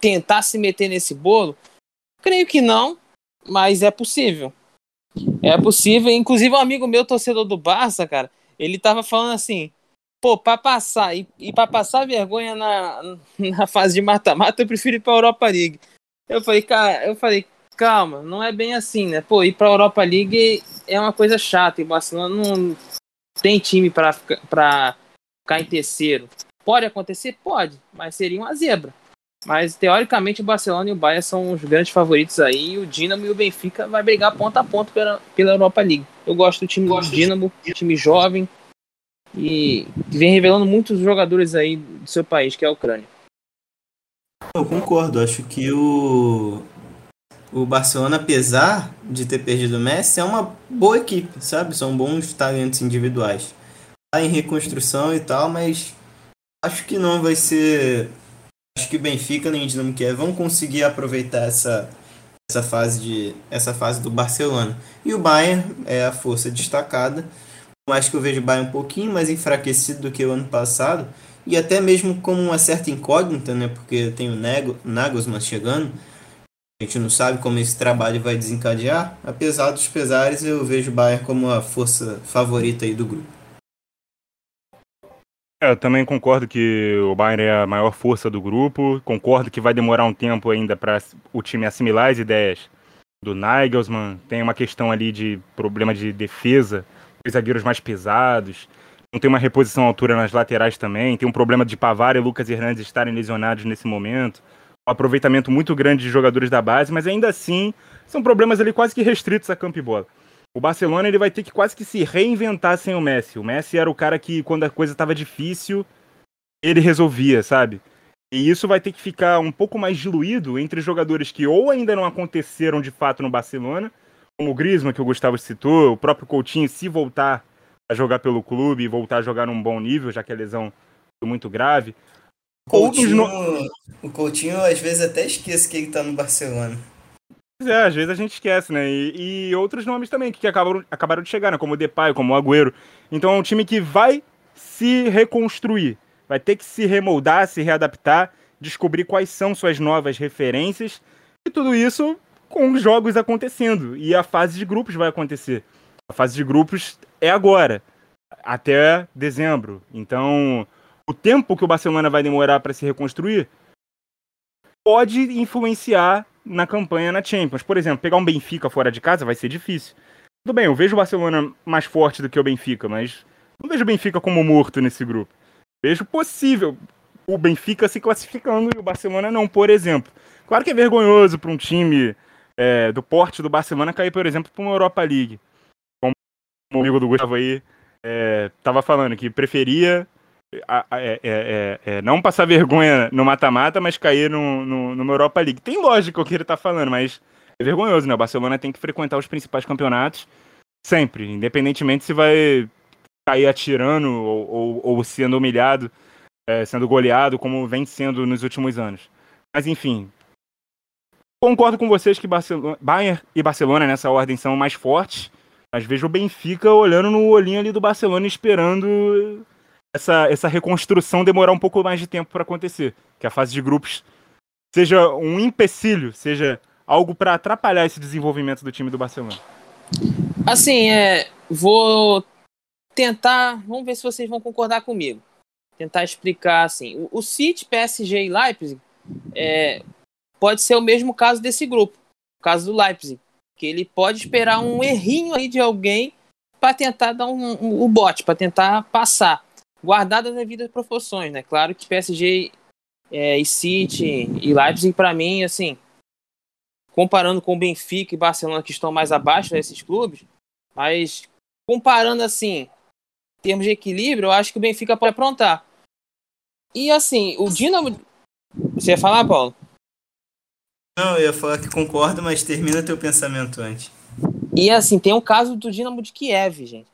S2: tentar se meter nesse bolo. Creio que não, mas é possível. É possível. Inclusive, um amigo meu, torcedor do Barça, cara, ele tava falando assim: pô, pra passar, e, e pra passar vergonha na, na fase de mata-mata, eu prefiro ir pra Europa League. Eu falei, cara, eu falei, calma, não é bem assim, né? Pô, ir pra Europa League é uma coisa chata, e o Barcelona não tem time pra, pra ficar em terceiro. Pode acontecer? Pode, mas seria uma zebra. Mas teoricamente o Barcelona e o Bayern são os grandes favoritos aí. E o Dinamo e o Benfica vai brigar ponta a ponta pela, pela Europa League. Eu gosto do time gosto do Dinamo, de... time jovem e vem revelando muitos jogadores aí do seu país, que é a Ucrânia.
S1: Eu concordo, acho que o o Barcelona, apesar de ter perdido o Messi, é uma boa equipe, sabe? São bons talentos individuais. Tá em reconstrução e tal, mas acho que não vai ser acho que o Benfica nem o Dinamo Kiev vão conseguir aproveitar essa, essa, fase de, essa fase do Barcelona. E o Bayern é a força destacada. Acho que eu vejo o Bayern um pouquinho mais enfraquecido do que o ano passado. E até mesmo como uma certa incógnita, né? Porque tem o Nagelsmann chegando. A gente não sabe como esse trabalho vai desencadear. Apesar dos pesares, eu vejo o Bayern como a força favorita aí do grupo.
S3: É, eu também concordo que o Bayern é a maior força do grupo. Concordo que vai demorar um tempo ainda para o time assimilar as ideias do Nagelsmann. Tem uma questão ali de problema de defesa, os zagueiros mais pesados. Não tem uma reposição à altura nas laterais também. Tem um problema de Pavar e Lucas Hernandes estarem lesionados nesse momento. Um aproveitamento muito grande de jogadores da base, mas ainda assim são problemas ali quase que restritos a campo e bola o Barcelona ele vai ter que quase que se reinventar sem o Messi. O Messi era o cara que, quando a coisa estava difícil, ele resolvia, sabe? E isso vai ter que ficar um pouco mais diluído entre jogadores que ou ainda não aconteceram de fato no Barcelona, como o Griezmann, que o Gustavo citou, o próprio Coutinho, se voltar a jogar pelo clube e voltar a jogar num bom nível, já que a lesão foi muito grave.
S1: Coutinho, no... O Coutinho, às vezes, até esquece que ele tá no Barcelona.
S3: É, às vezes a gente esquece, né? E, e outros nomes também que acabaram, acabaram de chegar, né? Como o Depay, como o Agüero. Então é um time que vai se reconstruir, vai ter que se remoldar, se readaptar, descobrir quais são suas novas referências e tudo isso com os jogos acontecendo. E a fase de grupos vai acontecer. A fase de grupos é agora, até dezembro. Então, o tempo que o Barcelona vai demorar para se reconstruir pode influenciar na campanha na Champions. Por exemplo, pegar um Benfica fora de casa vai ser difícil. Tudo bem, eu vejo o Barcelona mais forte do que o Benfica, mas não vejo o Benfica como morto nesse grupo. Vejo possível o Benfica se classificando e o Barcelona não, por exemplo. Claro que é vergonhoso para um time é, do porte do Barcelona cair, por exemplo, para uma Europa League. Como o amigo do Gustavo aí estava é, falando, que preferia é, é, é, é, não passar vergonha no mata-mata, mas cair no, no, numa Europa League. Tem lógica o que ele tá falando, mas é vergonhoso, né? O Barcelona tem que frequentar os principais campeonatos sempre, independentemente se vai cair atirando ou, ou, ou sendo humilhado, é, sendo goleado, como vem sendo nos últimos anos. Mas enfim, concordo com vocês que Barcelona, Bayern e Barcelona nessa ordem são mais fortes, mas vejo o Benfica olhando no olhinho ali do Barcelona esperando essa, essa reconstrução demorar um pouco mais de tempo para acontecer. Que a fase de grupos seja um empecilho, seja algo para atrapalhar esse desenvolvimento do time do Barcelona.
S2: Assim, é, vou tentar, vamos ver se vocês vão concordar comigo. Tentar explicar assim, o, o City, PSG e Leipzig é, pode ser o mesmo caso desse grupo, o caso do Leipzig, que ele pode esperar um errinho aí de alguém para tentar dar um, um, o bote, para tentar passar. Guardadas as devidas proporções, né? Claro que PSG é, e City e Leipzig, para mim, assim, comparando com o Benfica e Barcelona, que estão mais abaixo desses clubes, mas comparando assim, em termos de equilíbrio, eu acho que o Benfica pode aprontar. E assim, o Dinamo. Você ia falar, Paulo?
S1: Não, eu ia falar que concordo, mas termina teu pensamento antes.
S2: E assim, tem o caso do Dinamo de Kiev, gente.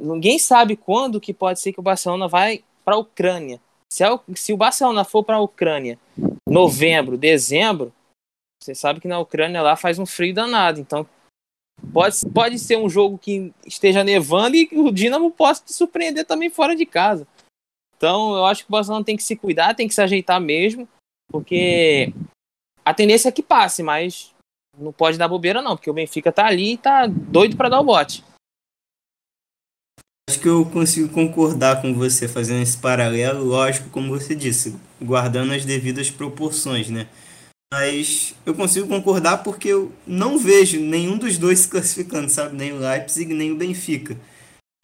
S2: Ninguém sabe quando que pode ser que o Barcelona vai para a Ucrânia. Se, é o, se o Barcelona for para a Ucrânia novembro, dezembro, você sabe que na Ucrânia lá faz um frio danado. Então pode, pode ser um jogo que esteja nevando e o Dinamo possa te surpreender também fora de casa. Então eu acho que o Barcelona tem que se cuidar, tem que se ajeitar mesmo, porque a tendência é que passe, mas não pode dar bobeira não, porque o Benfica tá ali e tá doido para dar o bote.
S1: Acho que eu consigo concordar com você fazendo esse paralelo, lógico, como você disse, guardando as devidas proporções, né? Mas eu consigo concordar porque eu não vejo nenhum dos dois se classificando, sabe? Nem o Leipzig, nem o Benfica.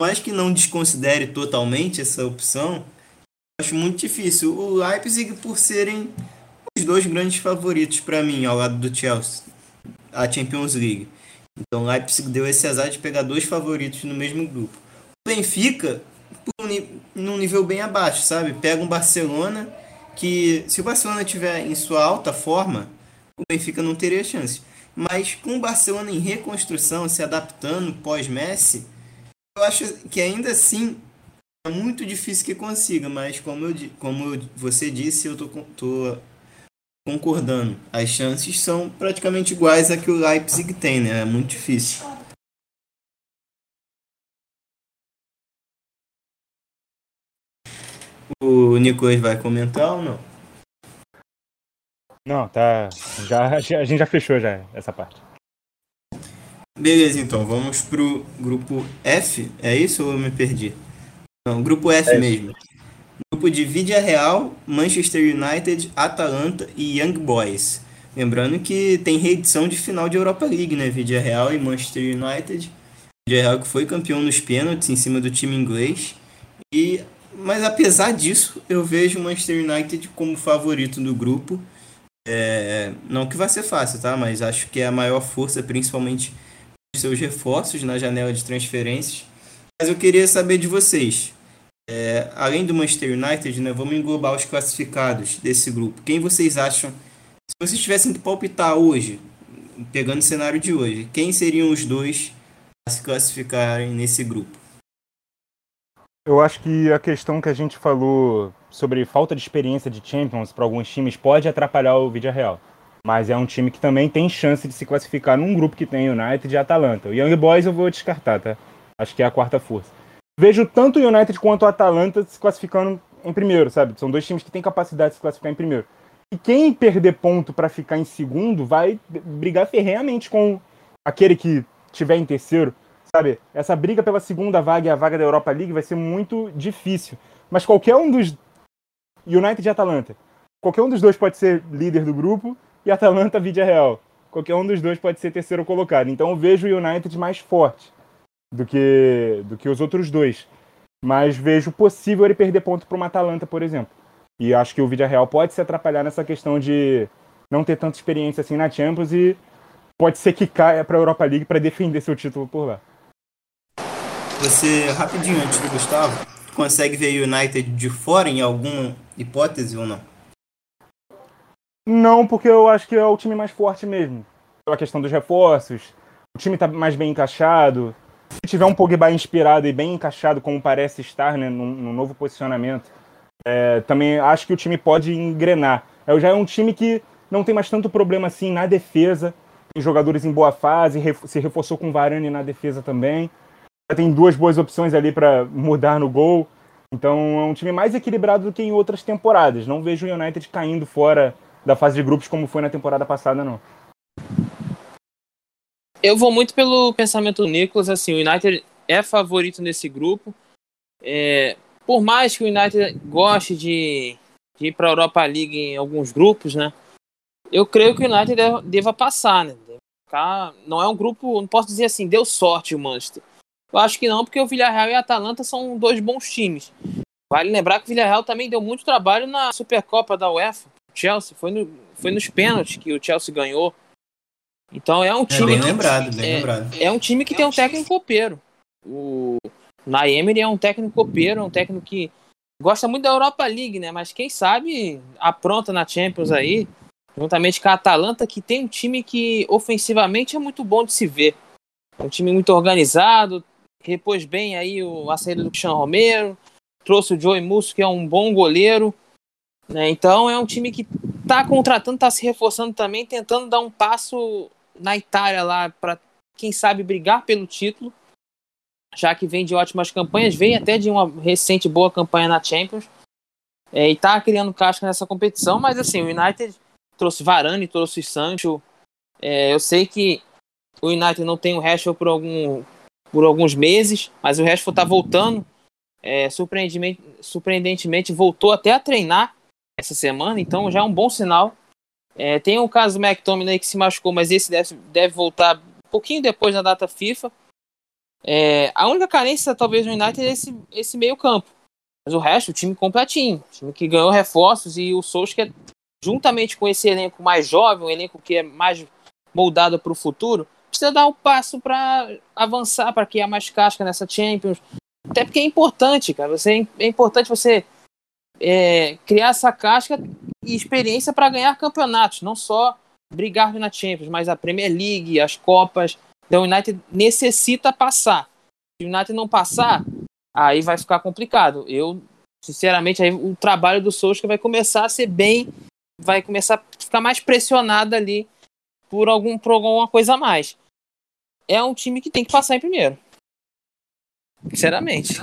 S1: Mas que não desconsidere totalmente essa opção, acho muito difícil. O Leipzig, por serem os dois grandes favoritos para mim, ao lado do Chelsea, a Champions League. Então o Leipzig deu esse azar de pegar dois favoritos no mesmo grupo. Benfica num nível bem abaixo, sabe? Pega um Barcelona que se o Barcelona tiver em sua alta forma, o Benfica não teria chance. Mas com o Barcelona em reconstrução, se adaptando pós-Messi, eu acho que ainda assim é muito difícil que consiga, mas como, eu, como você disse, eu tô, tô concordando. As chances são praticamente iguais a que o Leipzig tem, né? É muito difícil. O Nicolas vai comentar ou não?
S3: Não, tá. Já, a gente já fechou já essa parte.
S1: Beleza, então, vamos pro grupo F. É isso ou eu me perdi? Não, grupo F é mesmo. Grupo de Vidia Real, Manchester United, Atalanta e Young Boys. Lembrando que tem reedição de final de Europa League, né? Vidia Real e Manchester United. Vidia Real que foi campeão nos pênaltis em cima do time inglês. E mas apesar disso, eu vejo o Manchester United como favorito do grupo. É, não que vai ser fácil, tá? Mas acho que é a maior força, principalmente seus reforços na janela de transferências. Mas eu queria saber de vocês. É, além do Manchester United, né, vamos englobar os classificados desse grupo. Quem vocês acham, se vocês tivessem que palpitar hoje, pegando o cenário de hoje, quem seriam os dois a se classificarem nesse grupo?
S3: Eu acho que a questão que a gente falou sobre falta de experiência de Champions para alguns times pode atrapalhar o Vídeo Real. Mas é um time que também tem chance de se classificar num grupo que tem United e Atalanta. O Young Boys eu vou descartar, tá? Acho que é a quarta força. Vejo tanto o United quanto o Atalanta se classificando em primeiro, sabe? São dois times que têm capacidade de se classificar em primeiro. E quem perder ponto para ficar em segundo vai brigar ferreamente com aquele que tiver em terceiro sabe? Essa briga pela segunda vaga e a vaga da Europa League vai ser muito difícil. Mas qualquer um dos. United e Atalanta. Qualquer um dos dois pode ser líder do grupo e Atalanta vídeo real. Qualquer um dos dois pode ser terceiro colocado. Então eu vejo o United mais forte do que, do que os outros dois. Mas vejo possível ele perder ponto para uma Atalanta, por exemplo. E acho que o Vídeo Real pode se atrapalhar nessa questão de não ter tanta experiência assim na Champions e pode ser que caia para a Europa League para defender seu título por lá.
S1: Você, rapidinho antes do Gustavo, consegue ver o United de fora em alguma hipótese ou não?
S3: Não, porque eu acho que é o time mais forte mesmo. Pela questão dos reforços, o time está mais bem encaixado. Se tiver um Pogba inspirado e bem encaixado, como parece estar, né, no, no novo posicionamento, é, também acho que o time pode engrenar. É, já é um time que não tem mais tanto problema assim na defesa, tem jogadores em boa fase, se reforçou com Varane na defesa também tem duas boas opções ali para mudar no gol. Então é um time mais equilibrado do que em outras temporadas. Não vejo o United caindo fora da fase de grupos como foi na temporada passada, não.
S2: Eu vou muito pelo pensamento do Nicolas. Assim, o United é favorito nesse grupo. É, por mais que o United goste de, de ir para a Europa League em alguns grupos, né? Eu creio que o United deva passar, né? Não é um grupo, não posso dizer assim, deu sorte o Manchester eu acho que não, porque o Villarreal e a Atalanta são dois bons times. Vale lembrar que o Villarreal também deu muito trabalho na Supercopa da UEFA. O Chelsea foi, no, foi nos pênaltis que o Chelsea ganhou. Então é um time. É
S1: bem lembrado, bem
S2: é,
S1: lembrado.
S2: É um time que tem um técnico copeiro. O Naemery é um técnico copeiro, é um técnico que gosta muito da Europa League, né? Mas quem sabe apronta na Champions aí, juntamente com a Atalanta, que tem um time que ofensivamente é muito bom de se ver. É um time muito organizado, repôs bem aí o, a saída do Cristiano Romero, trouxe o Joey Musso, que é um bom goleiro. Né? Então é um time que está contratando, está se reforçando também, tentando dar um passo na Itália lá para quem sabe brigar pelo título, já que vem de ótimas campanhas, vem até de uma recente boa campanha na Champions. É, e está criando casca nessa competição, mas assim, o United trouxe Varane, trouxe Sancho. É, eu sei que o United não tem o Rashford por algum por alguns meses, mas o Rashford está voltando. É, surpreendentemente, surpreendentemente, voltou até a treinar essa semana, então já é um bom sinal. É, tem o caso do McTominay que se machucou, mas esse deve, deve voltar um pouquinho depois da data FIFA. É, a única carência, talvez, no United é esse, esse meio campo. Mas o resto, o time completinho. O time que ganhou reforços e o Solskjaer, juntamente com esse elenco mais jovem, um elenco que é mais moldado para o futuro, precisa dar um passo para avançar, para criar mais casca nessa Champions. Até porque é importante, cara. Você, é importante você é, criar essa casca e experiência para ganhar campeonatos, não só brigar na Champions, mas a Premier League, as Copas. Então o United necessita passar. Se o United não passar, aí vai ficar complicado. Eu, sinceramente, aí o trabalho do Solskjaer vai começar a ser bem, vai começar a ficar mais pressionado ali por algum por alguma coisa a mais. É um time que tem que passar em primeiro. Sinceramente.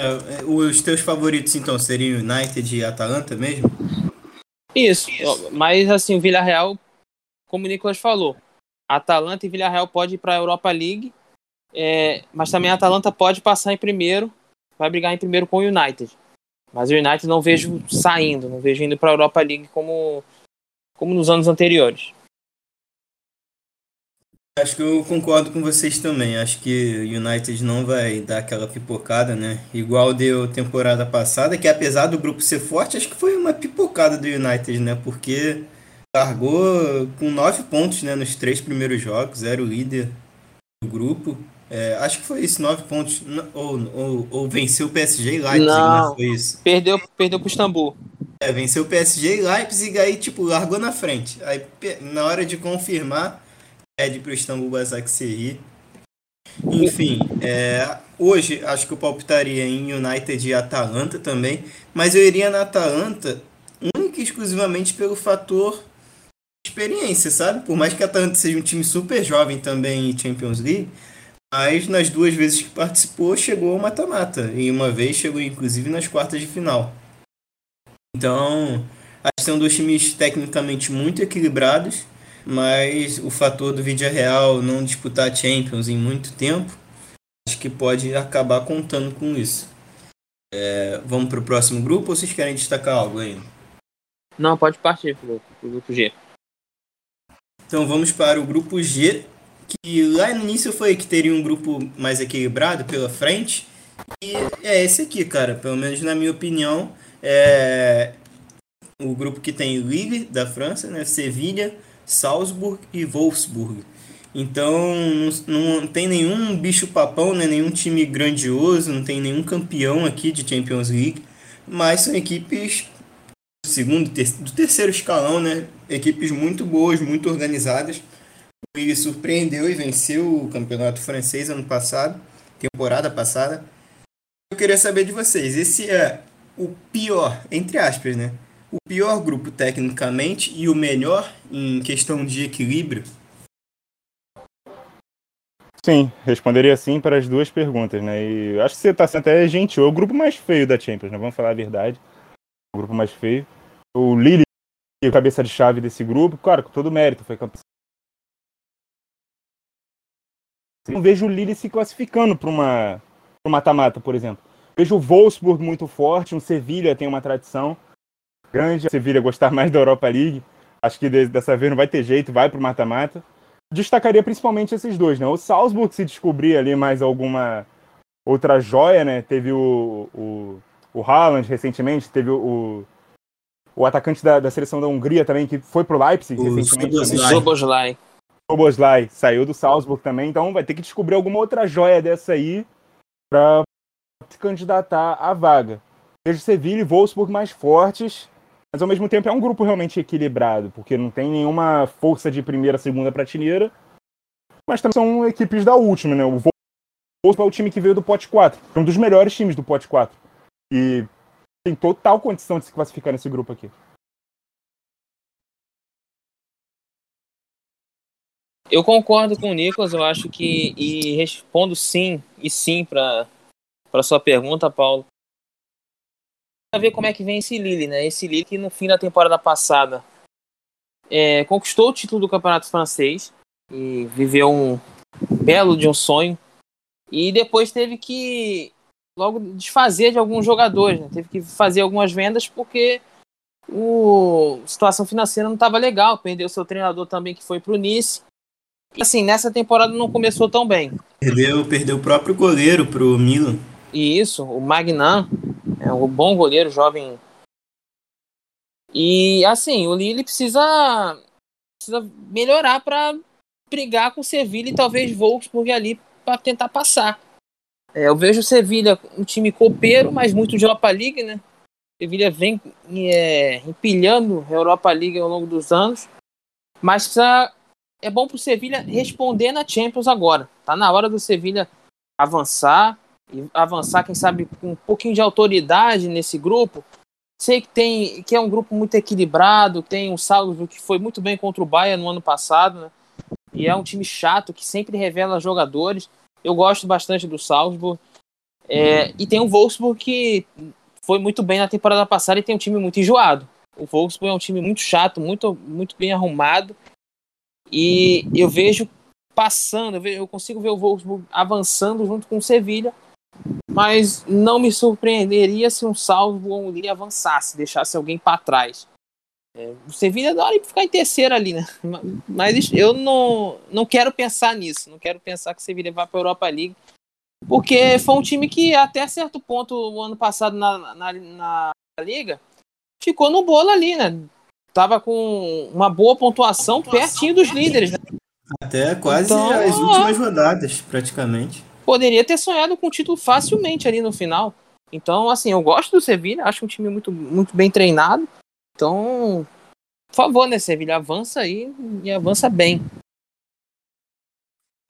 S1: É, é, os teus favoritos, então, seriam United e Atalanta mesmo?
S2: Isso, mas assim, o Villarreal, como o Nicolas falou, Atalanta e Villarreal pode ir para a Europa League, é, mas também a Atalanta pode passar em primeiro, vai brigar em primeiro com o United. Mas o United não vejo saindo, não vejo indo para a Europa League como, como nos anos anteriores.
S1: Acho que eu concordo com vocês também. Acho que o United não vai dar aquela pipocada, né? Igual deu temporada passada, que apesar do grupo ser forte, acho que foi uma pipocada do United, né? Porque largou com nove pontos né, nos três primeiros jogos, era o líder do grupo. É, acho que foi isso, nove pontos. Ou, ou, ou venceu o PSG e Leipzig,
S2: não,
S1: né? Foi isso.
S2: Perdeu, perdeu pro Istambul.
S1: É, venceu o PSG e Leipzig, aí, tipo, largou na frente. Aí, na hora de confirmar pede para o Istambul Basaksehir. Enfim, é, hoje acho que eu palpitaria em United e Atalanta também, mas eu iria na Atalanta única e exclusivamente pelo fator experiência, sabe? Por mais que a Atalanta seja um time super jovem também em Champions League, mas nas duas vezes que participou chegou ao mata-mata e uma vez chegou inclusive nas quartas de final. Então, acho que são dois times tecnicamente muito equilibrados mas o fator do vídeo real não disputar Champions em muito tempo, acho que pode acabar contando com isso. É, vamos para o próximo grupo ou vocês querem destacar algo ainda?
S2: Não, pode partir para o grupo G.
S1: Então vamos para o grupo G, que lá no início foi que teria um grupo mais equilibrado pela frente. E é esse aqui, cara. Pelo menos na minha opinião, é o grupo que tem Lille da França, né? Sevilha, Salzburg e Wolfsburg. Então não, não tem nenhum bicho papão, né? nenhum time grandioso, não tem nenhum campeão aqui de Champions League, mas são equipes do segundo, do terceiro escalão, né? Equipes muito boas, muito organizadas. O surpreendeu e venceu o campeonato francês ano passado, temporada passada. Eu queria saber de vocês, esse é o pior, entre aspas, né? o pior grupo tecnicamente e o melhor em questão de equilíbrio?
S3: Sim, responderia sim para as duas perguntas, né? E acho que você está sendo até gentil. É o grupo mais feio da Champions, né? Vamos falar a verdade. O grupo mais feio. O Lille, cabeça de chave desse grupo, claro, com todo mérito, foi campeão. Não vejo o Lille se classificando para uma mata-mata, por exemplo. Vejo o Wolfsburg muito forte, um Sevilha tem uma tradição grande. Sevilha gostar mais da Europa League. Acho que dessa vez não vai ter jeito, vai para o mata-mata. Destacaria principalmente esses dois, né? O Salzburg, se descobrir ali mais alguma outra joia, né? Teve o, o, o Haaland recentemente, teve o, o atacante da, da seleção da Hungria também, que foi pro Leipzig
S1: O
S3: recentemente.
S2: Soboslai.
S3: Soboslai saiu do Salzburg também, então vai ter que descobrir alguma outra joia dessa aí para se candidatar à vaga. Vejo Sevilha e Wolfsburg mais fortes, mas ao mesmo tempo é um grupo realmente equilibrado, porque não tem nenhuma força de primeira, segunda prateleira, mas também são equipes da última, né? O Wolfsburg é o time que veio do pote 4, é um dos melhores times do pote 4, e tem total condição de se classificar nesse grupo aqui.
S2: Eu concordo com o Nicolas, eu acho que. E respondo sim e sim para para sua pergunta, Paulo. Pra ver como é que vem esse Lille, né? Esse Lille que no fim da temporada passada é, conquistou o título do Campeonato Francês e viveu um belo de um sonho. E depois teve que logo desfazer de alguns jogadores, né? Teve que fazer algumas vendas porque o a situação financeira não estava legal. Perdeu seu treinador também que foi para o Nice. E assim, nessa temporada não começou tão bem.
S1: Perdeu, perdeu o próprio goleiro pro Milan.
S2: E isso, o Magnan é um bom goleiro, jovem. E assim, o Lille precisa, precisa melhorar para brigar com o Sevilha e talvez Wolfsburg ali para tentar passar. É, eu vejo o Sevilha um time copeiro, mas muito de Europa League, né? Sevilha vem é, empilhando a Europa League ao longo dos anos, mas precisa, é bom para o Sevilha responder na Champions agora. Tá na hora do Sevilha avançar e avançar, quem sabe, com um pouquinho de autoridade nesse grupo. Sei que tem que é um grupo muito equilibrado, tem o Salvo que foi muito bem contra o Bayern no ano passado, né? E é um time chato que sempre revela jogadores. Eu gosto bastante do Salzburg. É, e tem o Wolfsburg que foi muito bem na temporada passada e tem um time muito enjoado. O Wolfsburg é um time muito chato, muito, muito bem arrumado. E eu vejo passando, eu, vejo, eu consigo ver o Wolfsburg avançando junto com o Sevilha. Mas não me surpreenderia se um ou um Lille avançasse, deixasse alguém para trás. É, o Sevilha dá hora de ficar em terceiro ali, né? Mas eu não, não quero pensar nisso. Não quero pensar que o Sevilha vai para a Europa League. Porque foi um time que, até certo ponto, o ano passado na, na, na Liga, ficou no bolo ali, né? Tava com uma boa pontuação pertinho dos líderes, né?
S1: Até quase
S2: Então,
S1: as últimas rodadas, praticamente.
S2: Poderia ter sonhado com o título facilmente ali no final. Então, assim, eu gosto do Sevilha, acho um time muito, muito bem treinado. Então, por favor, né, Sevilha, avança aí e avança bem.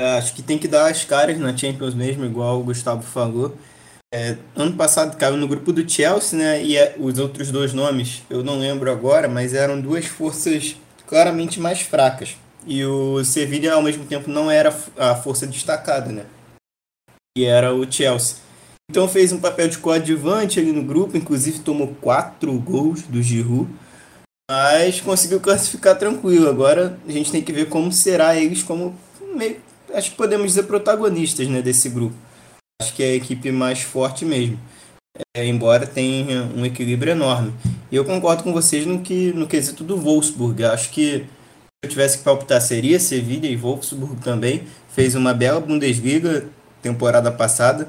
S1: É, Acho que tem que dar as caras na Champions mesmo, igual o Gustavo falou. É, ano passado caiu no grupo do Chelsea, né? E é, os outros dois nomes, eu não lembro agora, mas eram duas forças claramente mais fracas. E o Sevilla, ao mesmo tempo, não era a força destacada, né? E era o Chelsea. Então fez um papel de coadjuvante ali no grupo, inclusive tomou quatro gols do Giroud, mas conseguiu classificar tranquilo. Agora a gente tem que ver como será eles como meio, acho que podemos dizer protagonistas, né, desse grupo. Acho que é a equipe mais forte mesmo. É, embora tenha um equilíbrio enorme. E eu concordo com vocês no que no quesito do Wolfsburg. Acho que se eu tivesse que palpitar seria Sevilha e Wolfsburg também. Fez uma bela Bundesliga temporada passada.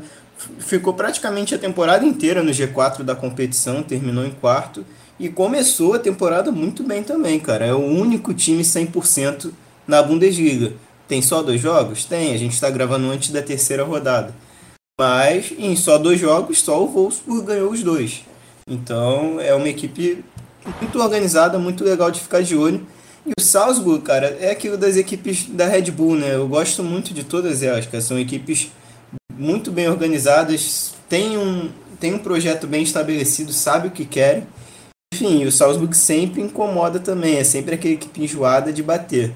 S1: Ficou praticamente a temporada inteira no G4 da competição, terminou em quarto e começou a temporada muito bem também, cara. É o único time 100% na Bundesliga. Tem só dois jogos? Tem, a gente está gravando antes da terceira rodada. Mas em só dois jogos, só o Wolfsburg ganhou os dois. Então é uma equipe muito organizada, muito legal de ficar de olho. E o Salzburg, cara, é aquilo das equipes da Red Bull, né? Eu gosto muito de todas elas, cara. São equipes muito bem organizadas, têm um, têm um projeto bem estabelecido, sabe o que querem. Enfim, o Salzburg sempre incomoda também, é sempre aquela equipe enjoada de bater.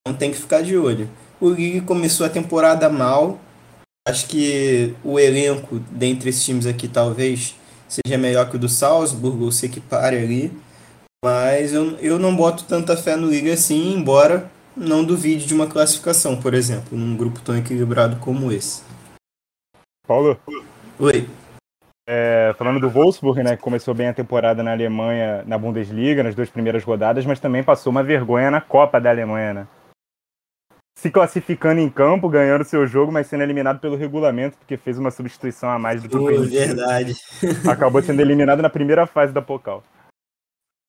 S1: Então tem que ficar de olho. O Lille começou a temporada mal. Acho que o elenco dentre esses times aqui talvez seja melhor que o do Salzburg, ou se equipare ali. Mas eu, eu não boto tanta fé no Liga assim, embora não duvide de uma classificação, por exemplo, num grupo tão equilibrado como esse.
S3: Paulo,
S1: Oi.
S3: é, falando do Wolfsburg, né, que começou bem a temporada na Alemanha, na Bundesliga, nas duas primeiras rodadas, mas também passou uma vergonha na Copa da Alemanha, né? se classificando em campo, ganhando seu jogo, mas sendo eliminado pelo regulamento, porque fez uma substituição a mais do que permitido.
S1: verdade.
S3: Acabou sendo eliminado na primeira fase da Pokal.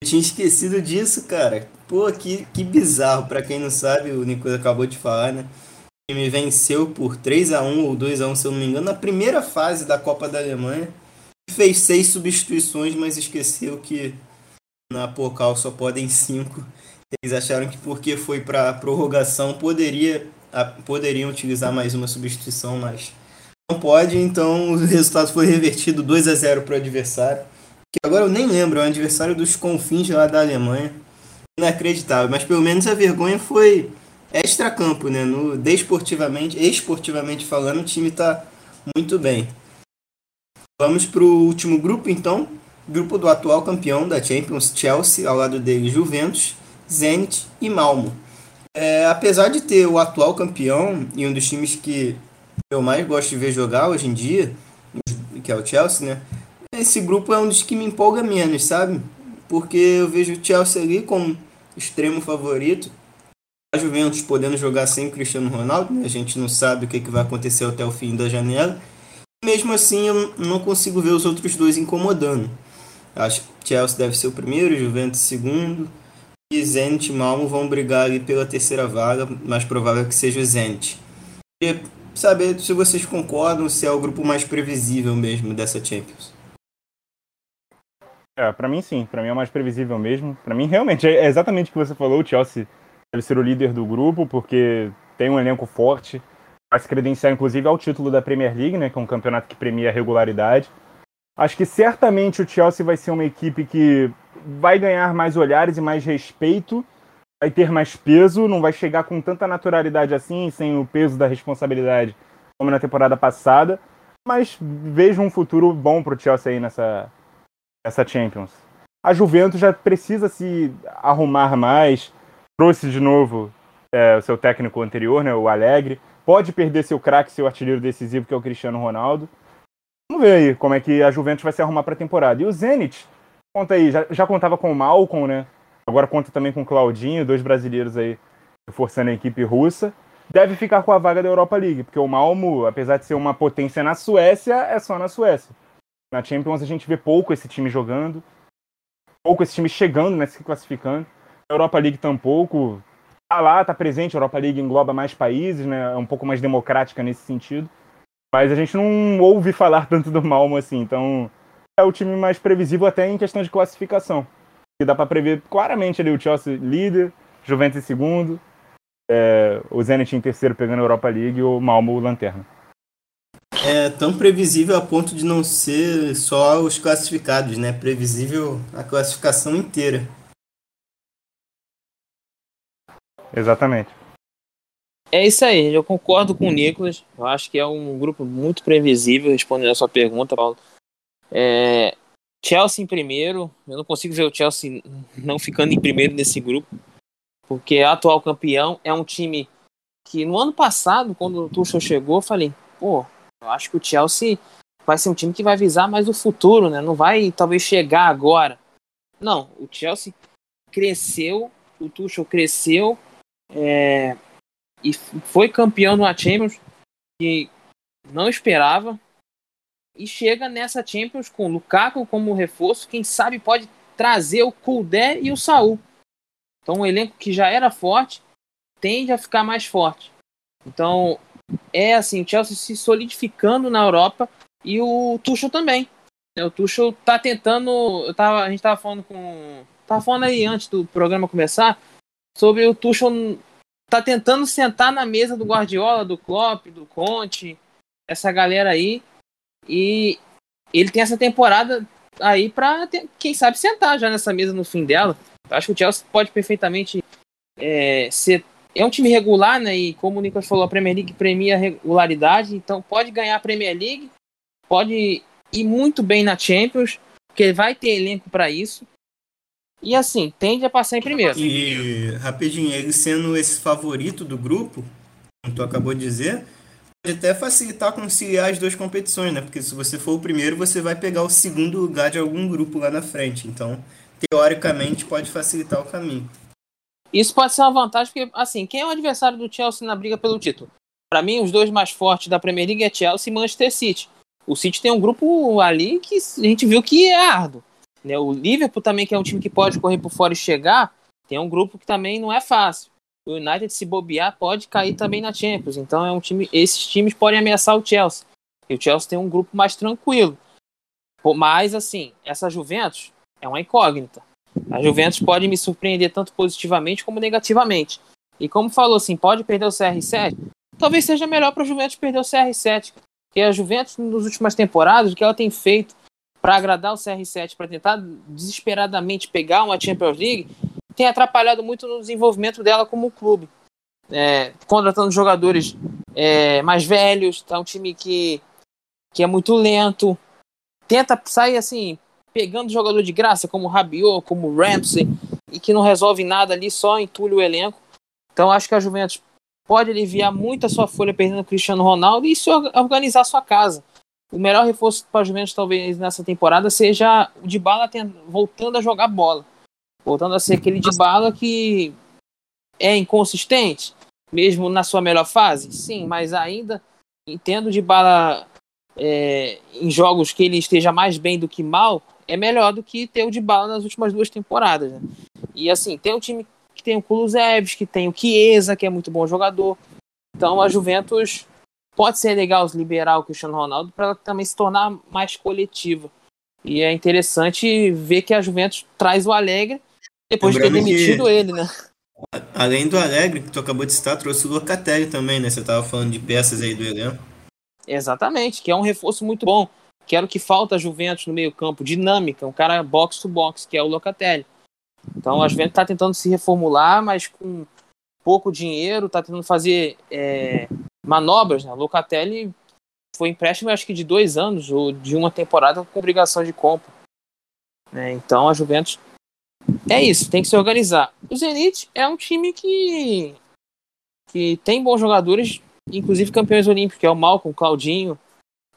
S1: Eu tinha esquecido disso, cara. Pô, que, que bizarro. Pra quem não sabe, o Nicolas acabou de falar, né? Time venceu por 3 a 1 ou 2 a 1 se eu não me engano, na primeira fase da Copa da Alemanha. Fez seis substituições, mas esqueceu que na Pokal só podem cinco. Eles acharam que porque foi para prorrogação poderia, a, poderiam utilizar mais uma substituição, mas não pode, então o resultado foi revertido 2 a 0 para o adversário. Que agora eu nem lembro, é o adversário dos confins lá da Alemanha. Inacreditável, mas pelo menos a vergonha foi extra-campo, né? No, desportivamente, esportivamente falando, o time está muito bem. Vamos para o último grupo, então. Grupo do atual campeão da Champions, Chelsea, ao lado dele, Juventus, Zenit e Malmo. É, apesar de ter o atual campeão e um dos times que eu mais gosto de ver jogar hoje em dia, que é o Chelsea, né? Esse grupo é um dos que me empolga menos, sabe? Porque eu vejo o Chelsea ali como extremo favorito. A Juventus podendo jogar sem Cristiano Ronaldo, né? a gente não sabe o que, que vai acontecer até o fim da janela. Mesmo assim, eu não consigo ver os outros dois incomodando. Acho que Chelsea deve ser o primeiro, Juventus segundo. E Zenit e Malmo vão brigar ali pela terceira vaga, mais provável que seja o Zenit. Queria saber se vocês concordam, se é o grupo mais previsível mesmo dessa Champions.
S3: É, pra mim sim, pra mim é o mais previsível mesmo. Pra mim realmente é exatamente o que você falou, o Chelsea deve ser o líder do grupo porque tem um elenco forte, vai se credenciar inclusive ao título da Premier League, né, que é um campeonato que premia a regularidade. Acho que certamente o Chelsea vai ser uma equipe que vai ganhar mais olhares e mais respeito, vai ter mais peso, não vai chegar com tanta naturalidade assim, sem o peso da responsabilidade como na temporada passada, mas vejo um futuro bom para o Chelsea aí nessa, nessa Champions. A Juventus já precisa se arrumar mais, trouxe de novo é, o seu técnico anterior, né, o Alegre, pode perder seu craque, seu artilheiro decisivo, que é o Cristiano Ronaldo. Vamos ver aí como é que a Juventus vai se arrumar para a temporada. E o Zenit, conta aí, já, já contava com o Malcom, né? Agora conta também com o Claudinho, dois brasileiros aí reforçando a equipe russa. Deve ficar com a vaga da Europa League, porque o Malmo, apesar de ser uma potência na Suécia, é só na Suécia. Na Champions a gente vê pouco esse time jogando, pouco esse time chegando, né, se classificando. Europa League tampouco. Tá lá, tá presente, a Europa League engloba mais países, né, é um pouco mais democrática nesse sentido. Mas a gente não ouve falar tanto do Malmo assim, então é o time mais previsível até em questão de classificação. E dá para prever claramente ali o Chelsea líder, Juventus em segundo, é, o Zenit em terceiro pegando a Europa League e o Malmo lanterna.
S1: É tão previsível a ponto de não ser só os classificados, né? Previsível a classificação inteira.
S3: Exatamente.
S2: É isso aí, eu concordo com o Nicolas. Eu acho que é um grupo muito previsível, respondendo a sua pergunta, Paulo. É, Chelsea em primeiro. Eu não consigo ver o Chelsea não ficando em primeiro nesse grupo. Porque é atual campeão é um time que no ano passado, quando o Tuchel chegou, eu falei, pô, eu acho que o Chelsea vai ser um time que vai visar mais o futuro, né? Não vai talvez chegar agora. Não, o Chelsea cresceu, o Tuchel cresceu é, e foi campeão no Champions que não esperava e chega nessa Champions com Lukaku como reforço, quem sabe pode trazer o Kudé e o Saul. Então um elenco que já era forte tende a ficar mais forte. Então é assim, o Chelsea se solidificando na Europa e o Tuchel também. O Tuchel tá tentando, eu tava, a gente tava falando com, tava falando aí antes do programa começar sobre o Tuchel tá tentando sentar na mesa do Guardiola, do Klopp, do Conte, essa galera aí e ele tem essa temporada aí para quem sabe sentar já nessa mesa no fim dela. Acho que o Chelsea pode perfeitamente é, ser é um time regular, né? E como o Nicolas falou, a Premier League premia regularidade, então pode ganhar a Premier League, pode ir muito bem na Champions, porque vai ter elenco para isso. E assim, tende a passar em primeiro.
S1: E rapidinho, ele sendo esse favorito do grupo, como tu acabou de dizer, pode até facilitar conciliar as duas competições, né? Porque se você for o primeiro, você vai pegar o segundo lugar de algum grupo lá na frente. Então, teoricamente, pode facilitar o caminho.
S2: Isso pode ser uma vantagem, porque, assim, quem é o adversário do Chelsea na briga pelo título? Para mim, os dois mais fortes da Premier League é Chelsea e Manchester City. O City tem um grupo ali que a gente viu que é árduo. Né? O Liverpool também, que é um time que pode correr por fora e chegar, tem um grupo que também não é fácil. O United, se bobear, pode cair também na Champions. Então, é um time, esses times podem ameaçar o Chelsea. E o Chelsea tem um grupo mais tranquilo. Mas, assim, essa Juventus é uma incógnita. A Juventus pode me surpreender tanto positivamente como negativamente. E como falou assim, pode perder o CR7? Talvez seja melhor para a Juventus perder o CR7. Porque a Juventus, nas últimas temporadas, o que ela tem feito para agradar o CR7, para tentar desesperadamente pegar uma Champions League, tem atrapalhado muito no desenvolvimento dela como clube. É, contratando jogadores é, mais velhos, tá um time que, que é muito lento, tenta sair assim, pegando jogador de graça, como Rabiot, como Ramsey, e que não resolve nada ali, só entulha o elenco. Então acho que a Juventus pode aliviar muito a sua folha perdendo o Cristiano Ronaldo e se organizar sua casa. O melhor reforço para a Juventus talvez nessa temporada seja o de bala voltando a jogar bola. Voltando a ser aquele de bala que é inconsistente, mesmo na sua melhor fase. Sim, mas ainda entendo de bala é, em jogos que ele esteja mais bem do que mal, é melhor do que ter o de bala nas últimas duas temporadas. Né? E assim, tem um time que tem o Kulusevski, que tem o Chiesa, que é muito bom jogador. Então a Juventus pode ser legal liberar o Cristiano Ronaldo para ela também se tornar mais coletiva. E é interessante ver que a Juventus traz o Alegre depois Lembrando de ter demitido ele, né?
S1: Além do Alegre, que tu acabou de citar, trouxe o Locatelli também, né? Você estava falando de peças aí do elenco.
S2: Exatamente, que é um reforço muito bom. Que era o que falta a Juventus no meio-campo, dinâmica, um cara box to box, que é o Locatelli. Então a Juventus está tentando se reformular, mas com pouco dinheiro, está tentando fazer é, manobras. Né? Locatelli foi empréstimo, acho que de dois anos ou de uma temporada com obrigação de compra. Né? Então a Juventus é isso, tem que se organizar. O Zenit é um time que que tem bons jogadores, inclusive campeões olímpicos, que é o Malcolm, o Claudinho,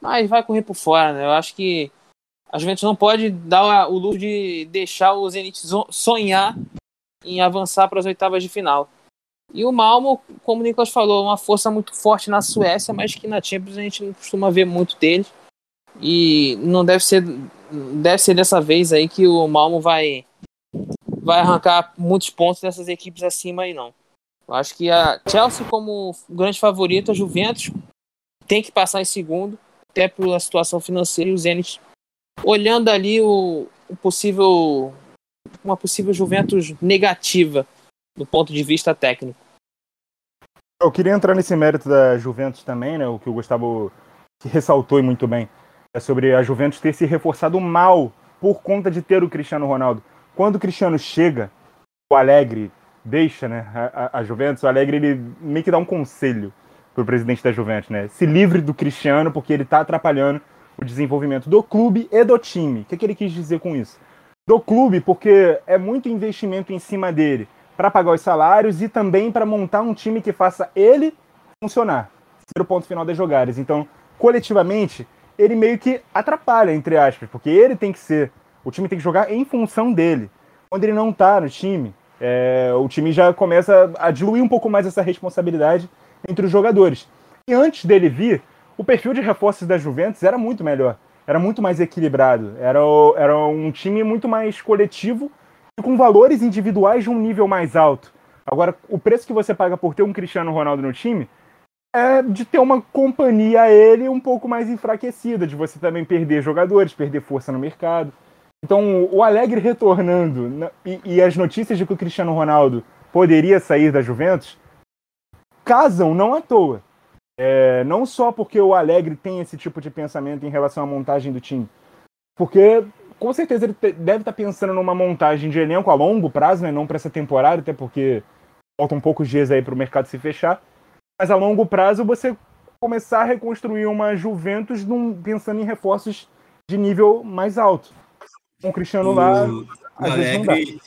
S2: mas vai correr por fora, né? Eu acho que a Juventus não pode dar o luxo de deixar o Zenit sonhar em avançar para as oitavas de final. E o Malmo, como o Nicolas falou, uma força muito forte na Suécia, mas que na Champions a gente não costuma ver muito dele. E não deve ser deve ser dessa vez aí que o Malmo vai vai arrancar muitos pontos dessas equipes acima aí não. Eu acho que a Chelsea como grande favorito, a Juventus tem que passar em segundo, até pela situação financeira e o Zenit olhando ali o, o possível uma possível Juventus negativa do ponto de vista técnico.
S3: Eu queria entrar nesse mérito da Juventus também, né? O que o Gustavo ressaltou e muito bem é sobre a Juventus ter se reforçado mal por conta de ter o Cristiano Ronaldo. Quando o Cristiano chega, o Alegre deixa, né? A, a, Juventus, o Alegre ele meio que dá um conselho pro presidente da Juventus, né? Se livre do Cristiano porque ele tá atrapalhando o desenvolvimento do clube e do time. O que, que ele quis dizer com isso? Do clube, porque é muito investimento em cima dele para pagar os salários e também para montar um time que faça ele funcionar, ser o ponto final das jogadas. Então, coletivamente, ele meio que atrapalha, entre aspas, porque ele tem que ser, o time tem que jogar em função dele. Quando ele não tá no time, é, o time já começa a diluir um pouco mais essa responsabilidade entre os jogadores. E antes dele vir, o perfil de reforços da Juventus era muito melhor, era muito mais equilibrado, era, era um time muito mais coletivo com valores individuais de um nível mais alto. Agora, o preço que você paga por ter um Cristiano Ronaldo no time é de ter uma companhia a ele um pouco mais enfraquecida, de você também perder jogadores, perder força no mercado. Então, o Alegre retornando né, e, e as notícias de que o Cristiano Ronaldo poderia sair da Juventus casam não à toa. É, não só porque o Alegre tem esse tipo de pensamento em relação à montagem do time, porque com certeza ele deve estar tá pensando numa montagem de elenco a longo prazo, né? não para essa temporada, até porque faltam poucos dias aí para o mercado se fechar. Mas a longo prazo você começar a reconstruir uma Juventus num, pensando em reforços de nível mais alto. Com o Cristiano o, lá,
S1: Alegre,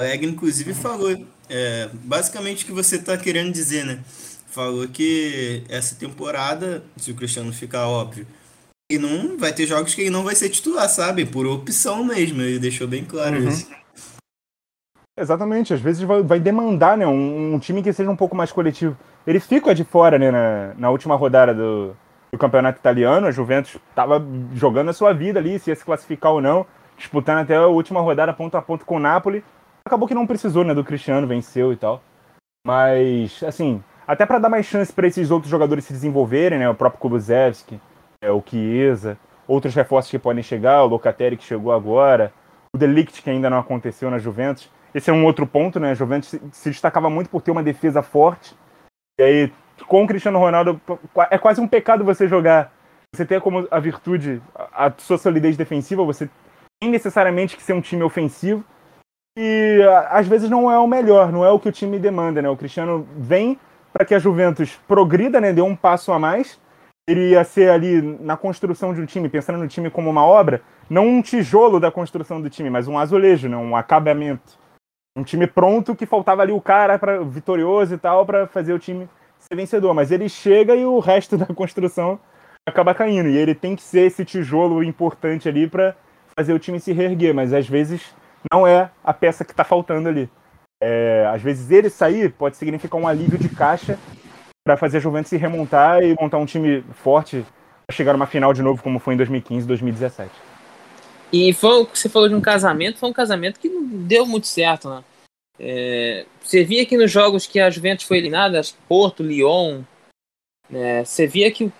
S1: Alegre, inclusive, falou é, basicamente o que você está querendo dizer, né? Falou que essa temporada, se o Cristiano ficar óbvio, e não vai ter jogos que ele não vai ser titular, sabe? Por opção mesmo. Ele deixou bem claro uhum. isso.
S3: Exatamente, às vezes vai, vai demandar né, um, um, time que seja um pouco mais coletivo. Ele fica de fora né, na, na última rodada do, do campeonato italiano, a Juventus estava jogando a sua vida ali, se ia se classificar ou não, disputando até a última rodada ponto a ponto com o Napoli. Acabou que não precisou né, do Cristiano, venceu e tal. Mas, assim, até para dar mais chance para esses outros jogadores se desenvolverem, né, o próprio Kulusevski, é, o Chiesa, outros reforços que podem chegar, o Locatelli que chegou agora, o Delict que ainda não aconteceu na Juventus esse é um outro ponto, né? A Juventus se destacava muito por ter uma defesa forte. E aí, com o Cristiano Ronaldo, é quase um pecado você jogar. Você ter como a virtude a sua solidez defensiva, você tem necessariamente que ser um time ofensivo. E às vezes não é o melhor, não é o que o time demanda, né? O Cristiano vem para que a Juventus progrida, né? Dê um passo a mais. Ele ia ser ali na construção de um time, pensando no time como uma obra, não um tijolo da construção do time, mas um azulejo, né? um acabamento um time pronto que faltava ali o cara para vitorioso e tal para fazer o time ser vencedor, mas ele chega e o resto da construção acaba caindo e ele tem que ser esse tijolo importante ali para fazer o time se reerguer, mas às vezes não é a peça que está faltando ali. É, às vezes ele sair pode significar um alívio de caixa para fazer a Juventus se remontar e montar um time forte para chegar numa final de novo como foi em 2015, 2017.
S2: E foi, você falou de um casamento, foi um casamento que não deu muito certo, né? É, você via que nos jogos que a Juventus foi eliminada, Porto, Lyon, né, você via que o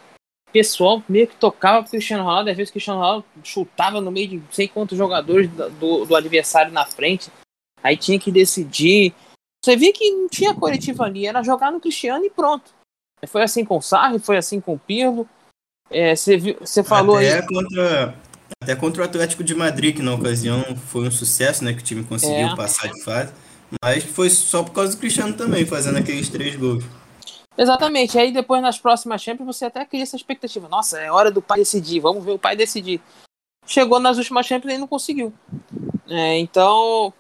S2: pessoal meio que tocava pro Cristiano Ronaldo, às vezes o Cristiano Ronaldo chutava no meio de não sei quantos jogadores do, do adversário na frente, aí tinha que decidir. Você via que não tinha coletivo ali, era jogar no Cristiano e pronto. Foi assim com o Sarri, foi assim com o Pirlo. É, você, viu, você falou
S1: Até
S2: aí.
S1: Contra, até contra o Atlético de Madrid, que na ocasião foi um sucesso, né? Que o time conseguiu é. passar de fase. Mas foi só por causa do Cristiano também, fazendo aqueles três gols.
S2: Exatamente. Aí depois nas próximas Champions você até cria essa expectativa. Nossa, é hora do pai decidir. Vamos ver o pai decidir. Chegou nas últimas Champions e não conseguiu. É, então,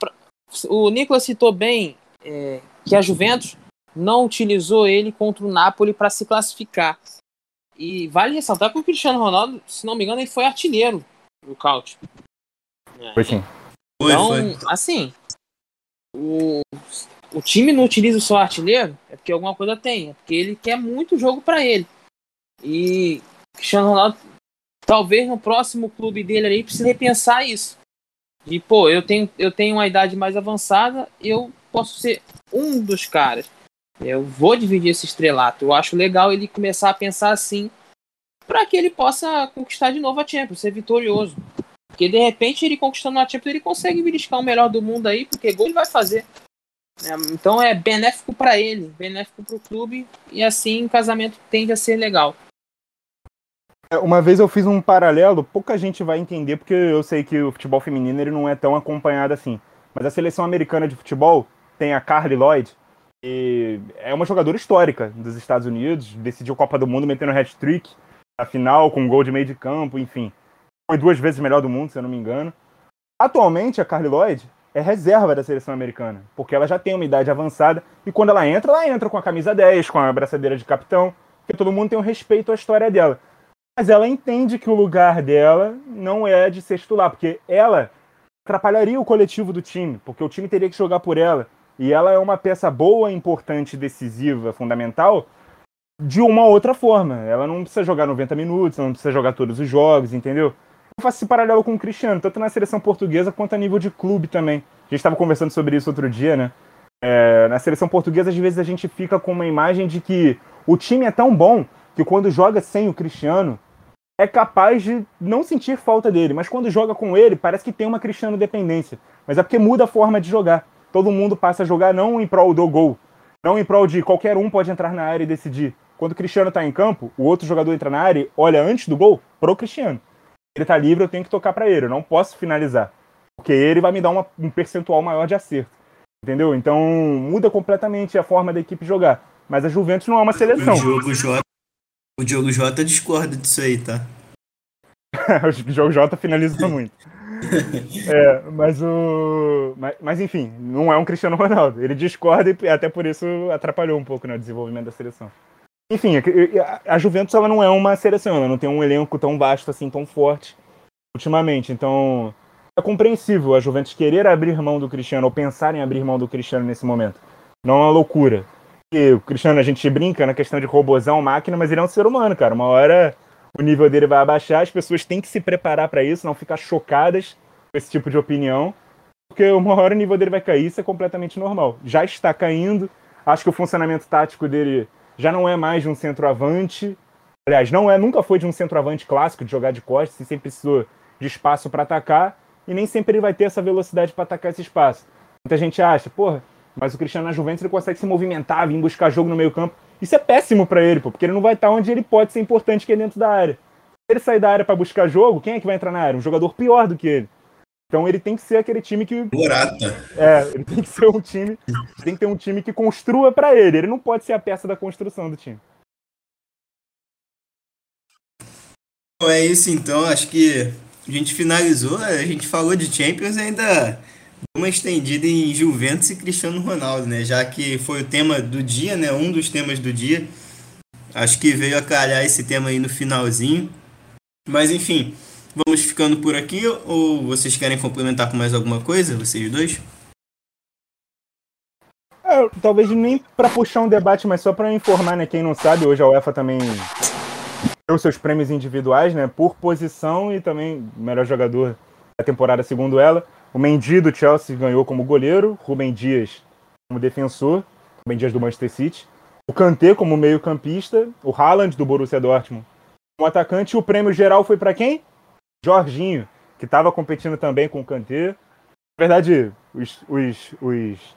S2: o Nicolas citou bem é, que a Juventus não utilizou ele contra o Napoli para se classificar. E vale ressaltar que o Cristiano Ronaldo, se não me engano, ele foi artilheiro do Caute.
S3: Foi sim.
S2: Então, foi, foi. assim, o, o time não utiliza o seu artilheiro, é porque alguma coisa tem, é porque ele quer muito jogo para ele. E Cristiano Ronaldo, talvez no próximo clube dele aí, precise repensar isso. E, pô, eu tenho, eu tenho uma idade mais avançada, eu posso ser um dos caras. Eu vou dividir esse estrelato. Eu acho legal ele começar a pensar assim, para que ele possa conquistar de novo a Champions, ser vitorioso. Porque de repente ele conquistando a Champions, ele consegue beliscar o melhor do mundo aí, porque gol ele vai fazer. É, então é benéfico para ele, benéfico para o clube, e assim o casamento tende a ser legal.
S3: É, uma vez eu fiz um paralelo, pouca gente vai entender, porque eu sei que o futebol feminino ele não é tão acompanhado assim. Mas a seleção americana de futebol tem a Carly Lloyd, e é uma jogadora histórica dos Estados Unidos, decidiu Copa do Mundo metendo hat-trick, a final com um gol de meio de campo, enfim foi duas vezes melhor do mundo, se eu não me engano. Atualmente, a Carly Lloyd é reserva da seleção americana, porque ela já tem uma idade avançada e quando ela entra, ela entra com a camisa 10, com a abraçadeira de capitão, porque todo mundo tem um respeito à história dela. Mas ela entende que o lugar dela não é de ser titular, porque ela atrapalharia o coletivo do time, porque o time teria que jogar por ela. E ela é uma peça boa, importante, decisiva, fundamental, de uma outra forma. Ela não precisa jogar 90 minutos, não precisa jogar todos os jogos, entendeu? eu faço esse paralelo com o Cristiano, tanto na seleção portuguesa quanto a nível de clube também. A gente estava conversando sobre isso outro dia, né? É, na seleção portuguesa, às vezes a gente fica com uma imagem de que o time é tão bom que quando joga sem o Cristiano, é capaz de não sentir falta dele, mas quando joga com ele, parece que tem uma Cristiano dependência. Mas é porque muda a forma de jogar. Todo mundo passa a jogar não em prol do gol, não em prol de qualquer um pode entrar na área e decidir. Quando o Cristiano está em campo, o outro jogador entra na área e olha antes do gol pro Cristiano ele tá livre, eu tenho que tocar para ele, eu não posso finalizar. Porque ele vai me dar uma, um percentual maior de acerto. Entendeu? Então muda completamente a forma da equipe jogar. Mas a Juventus não é uma seleção.
S1: O Diogo Jota, o Diogo Jota discorda disso aí, tá?
S3: o Diogo Jota finaliza muito. é, mas o. Mas, mas, enfim, não é um Cristiano Ronaldo. Ele discorda e até por isso atrapalhou um pouco né, desenvolvimento da seleção. Enfim, a Juventus ela não é uma seleção, ela não tem um elenco tão vasto assim, tão forte ultimamente. Então, é compreensível a Juventus querer abrir mão do Cristiano ou pensar em abrir mão do Cristiano nesse momento. Não é uma loucura. Porque o Cristiano, a gente brinca na questão de robozão, máquina, mas ele é um ser humano, cara. Uma hora o nível dele vai abaixar, as pessoas têm que se preparar para isso, não ficar chocadas com esse tipo de opinião, porque uma hora o nível dele vai cair, isso é completamente normal. Já está caindo, acho que o funcionamento tático dele já não é mais de um centroavante. Aliás, não é, nunca foi de um centroavante clássico de jogar de costas, sempre precisou de espaço para atacar e nem sempre ele vai ter essa velocidade para atacar esse espaço. Muita gente acha, porra, mas o Cristiano na Juventus ele consegue se movimentar, vir buscar jogo no meio campo. Isso é péssimo para ele, pô, porque ele não vai estar onde ele pode ser importante que é dentro da área. Se ele sair da área para buscar jogo, quem é que vai entrar na área? Um jogador pior do que ele. Então ele tem que ser aquele time que.
S1: Morata.
S3: É, ele tem que ser um time. Tem que ter um time que construa para ele. Ele não pode ser a peça da construção do time.
S1: É isso então, acho que a gente finalizou, a gente falou de Champions e ainda uma estendida em Juventus e Cristiano Ronaldo, né? Já que foi o tema do dia, né? Um dos temas do dia. Acho que veio a calhar esse tema aí no finalzinho. Mas enfim, vamos ficando por aqui ou vocês querem complementar com mais alguma coisa, vocês dois?
S3: É, talvez nem para puxar um debate, mas só para informar, né? Quem não sabe, hoje a UEFA também deu seus prêmios individuais, né? Por posição e também melhor jogador da temporada, segundo ela. O Mendy do Chelsea ganhou como goleiro, Rubem Dias como defensor, Rubem Dias do Manchester City. O Kanté como meio-campista, o Haaland do Borussia Dortmund como atacante. E o prêmio geral foi para quem? Jorginho, que estava competindo também com o Kanté. Na verdade, os, os, os,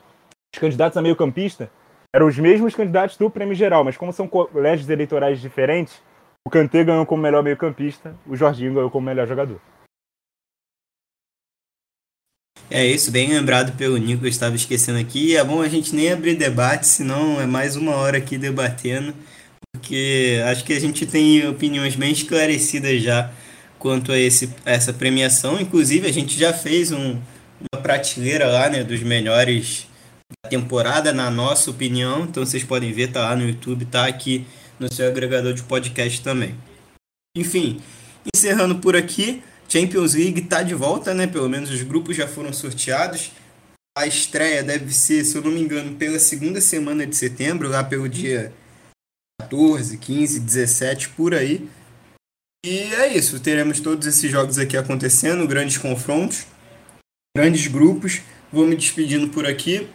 S3: os candidatos a meio-campista eram os mesmos candidatos do prêmio geral, mas como são colégios eleitorais diferentes, o Kanté ganhou como melhor meio-campista, o Jorginho ganhou como melhor jogador.
S1: É isso, bem lembrado pelo Nico, eu estava esquecendo aqui. É bom a gente nem abrir debate, senão é mais uma hora aqui debatendo, porque acho que a gente tem opiniões bem esclarecidas já quanto a, esse, essa premiação. Inclusive, a gente já fez um, uma prateleira lá, né, dos melhores da temporada, na nossa opinião. Então vocês podem ver, tá lá no YouTube, tá aqui no seu agregador de podcast também. Enfim, encerrando por aqui. Champions League está de volta, né? Pelo menos os grupos já foram sorteados. A estreia deve ser, se eu não me engano, pela segunda semana de setembro, lá pelo dia 14, 15, 17, por aí. E é isso, teremos todos esses jogos aqui acontecendo, grandes confrontos, grandes grupos. Vou me despedindo por aqui.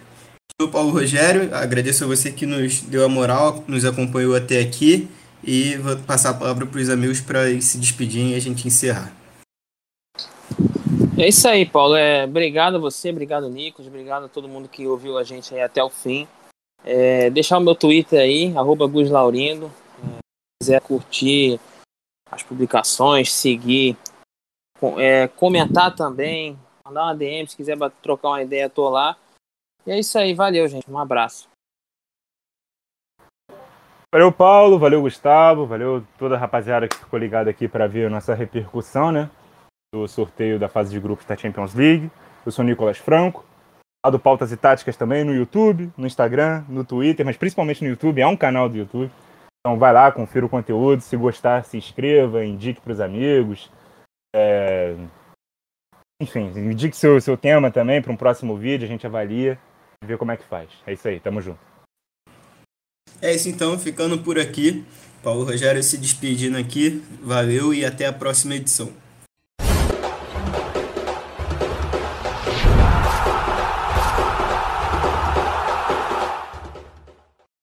S1: Sou Paulo Rogério, agradeço a você que nos deu a moral, nos acompanhou até aqui. E vou passar a palavra para os amigos para se despedirem e a gente encerrar.
S2: É isso aí, Paulo. É, obrigado a você, obrigado, Nicos, obrigado a todo mundo que ouviu a gente aí até o fim. É, deixar o meu Twitter aí, arroba Guslaurindo. É, se quiser curtir as publicações, seguir, é, comentar também, mandar uma DM se quiser trocar uma ideia, tô lá. E é isso aí, valeu, gente. Um abraço.
S3: Valeu, Paulo, valeu, Gustavo, valeu toda a rapaziada que ficou ligada aqui para ver a nossa repercussão, né? Do sorteio da fase de grupos da Champions League. Eu sou Nicolas Franco. Lá do Pautas e Táticas também no YouTube, no Instagram, no Twitter, mas principalmente no YouTube. É um canal do YouTube. Então vai lá, confira o conteúdo. Se gostar, se inscreva, indique para os amigos. É... Enfim, indique seu, seu tema também para um próximo vídeo. A gente avalia e vê como é que faz. É isso aí, tamo junto.
S1: É isso então, ficando por aqui. Paulo Rogério se despedindo aqui. Valeu e até a próxima edição.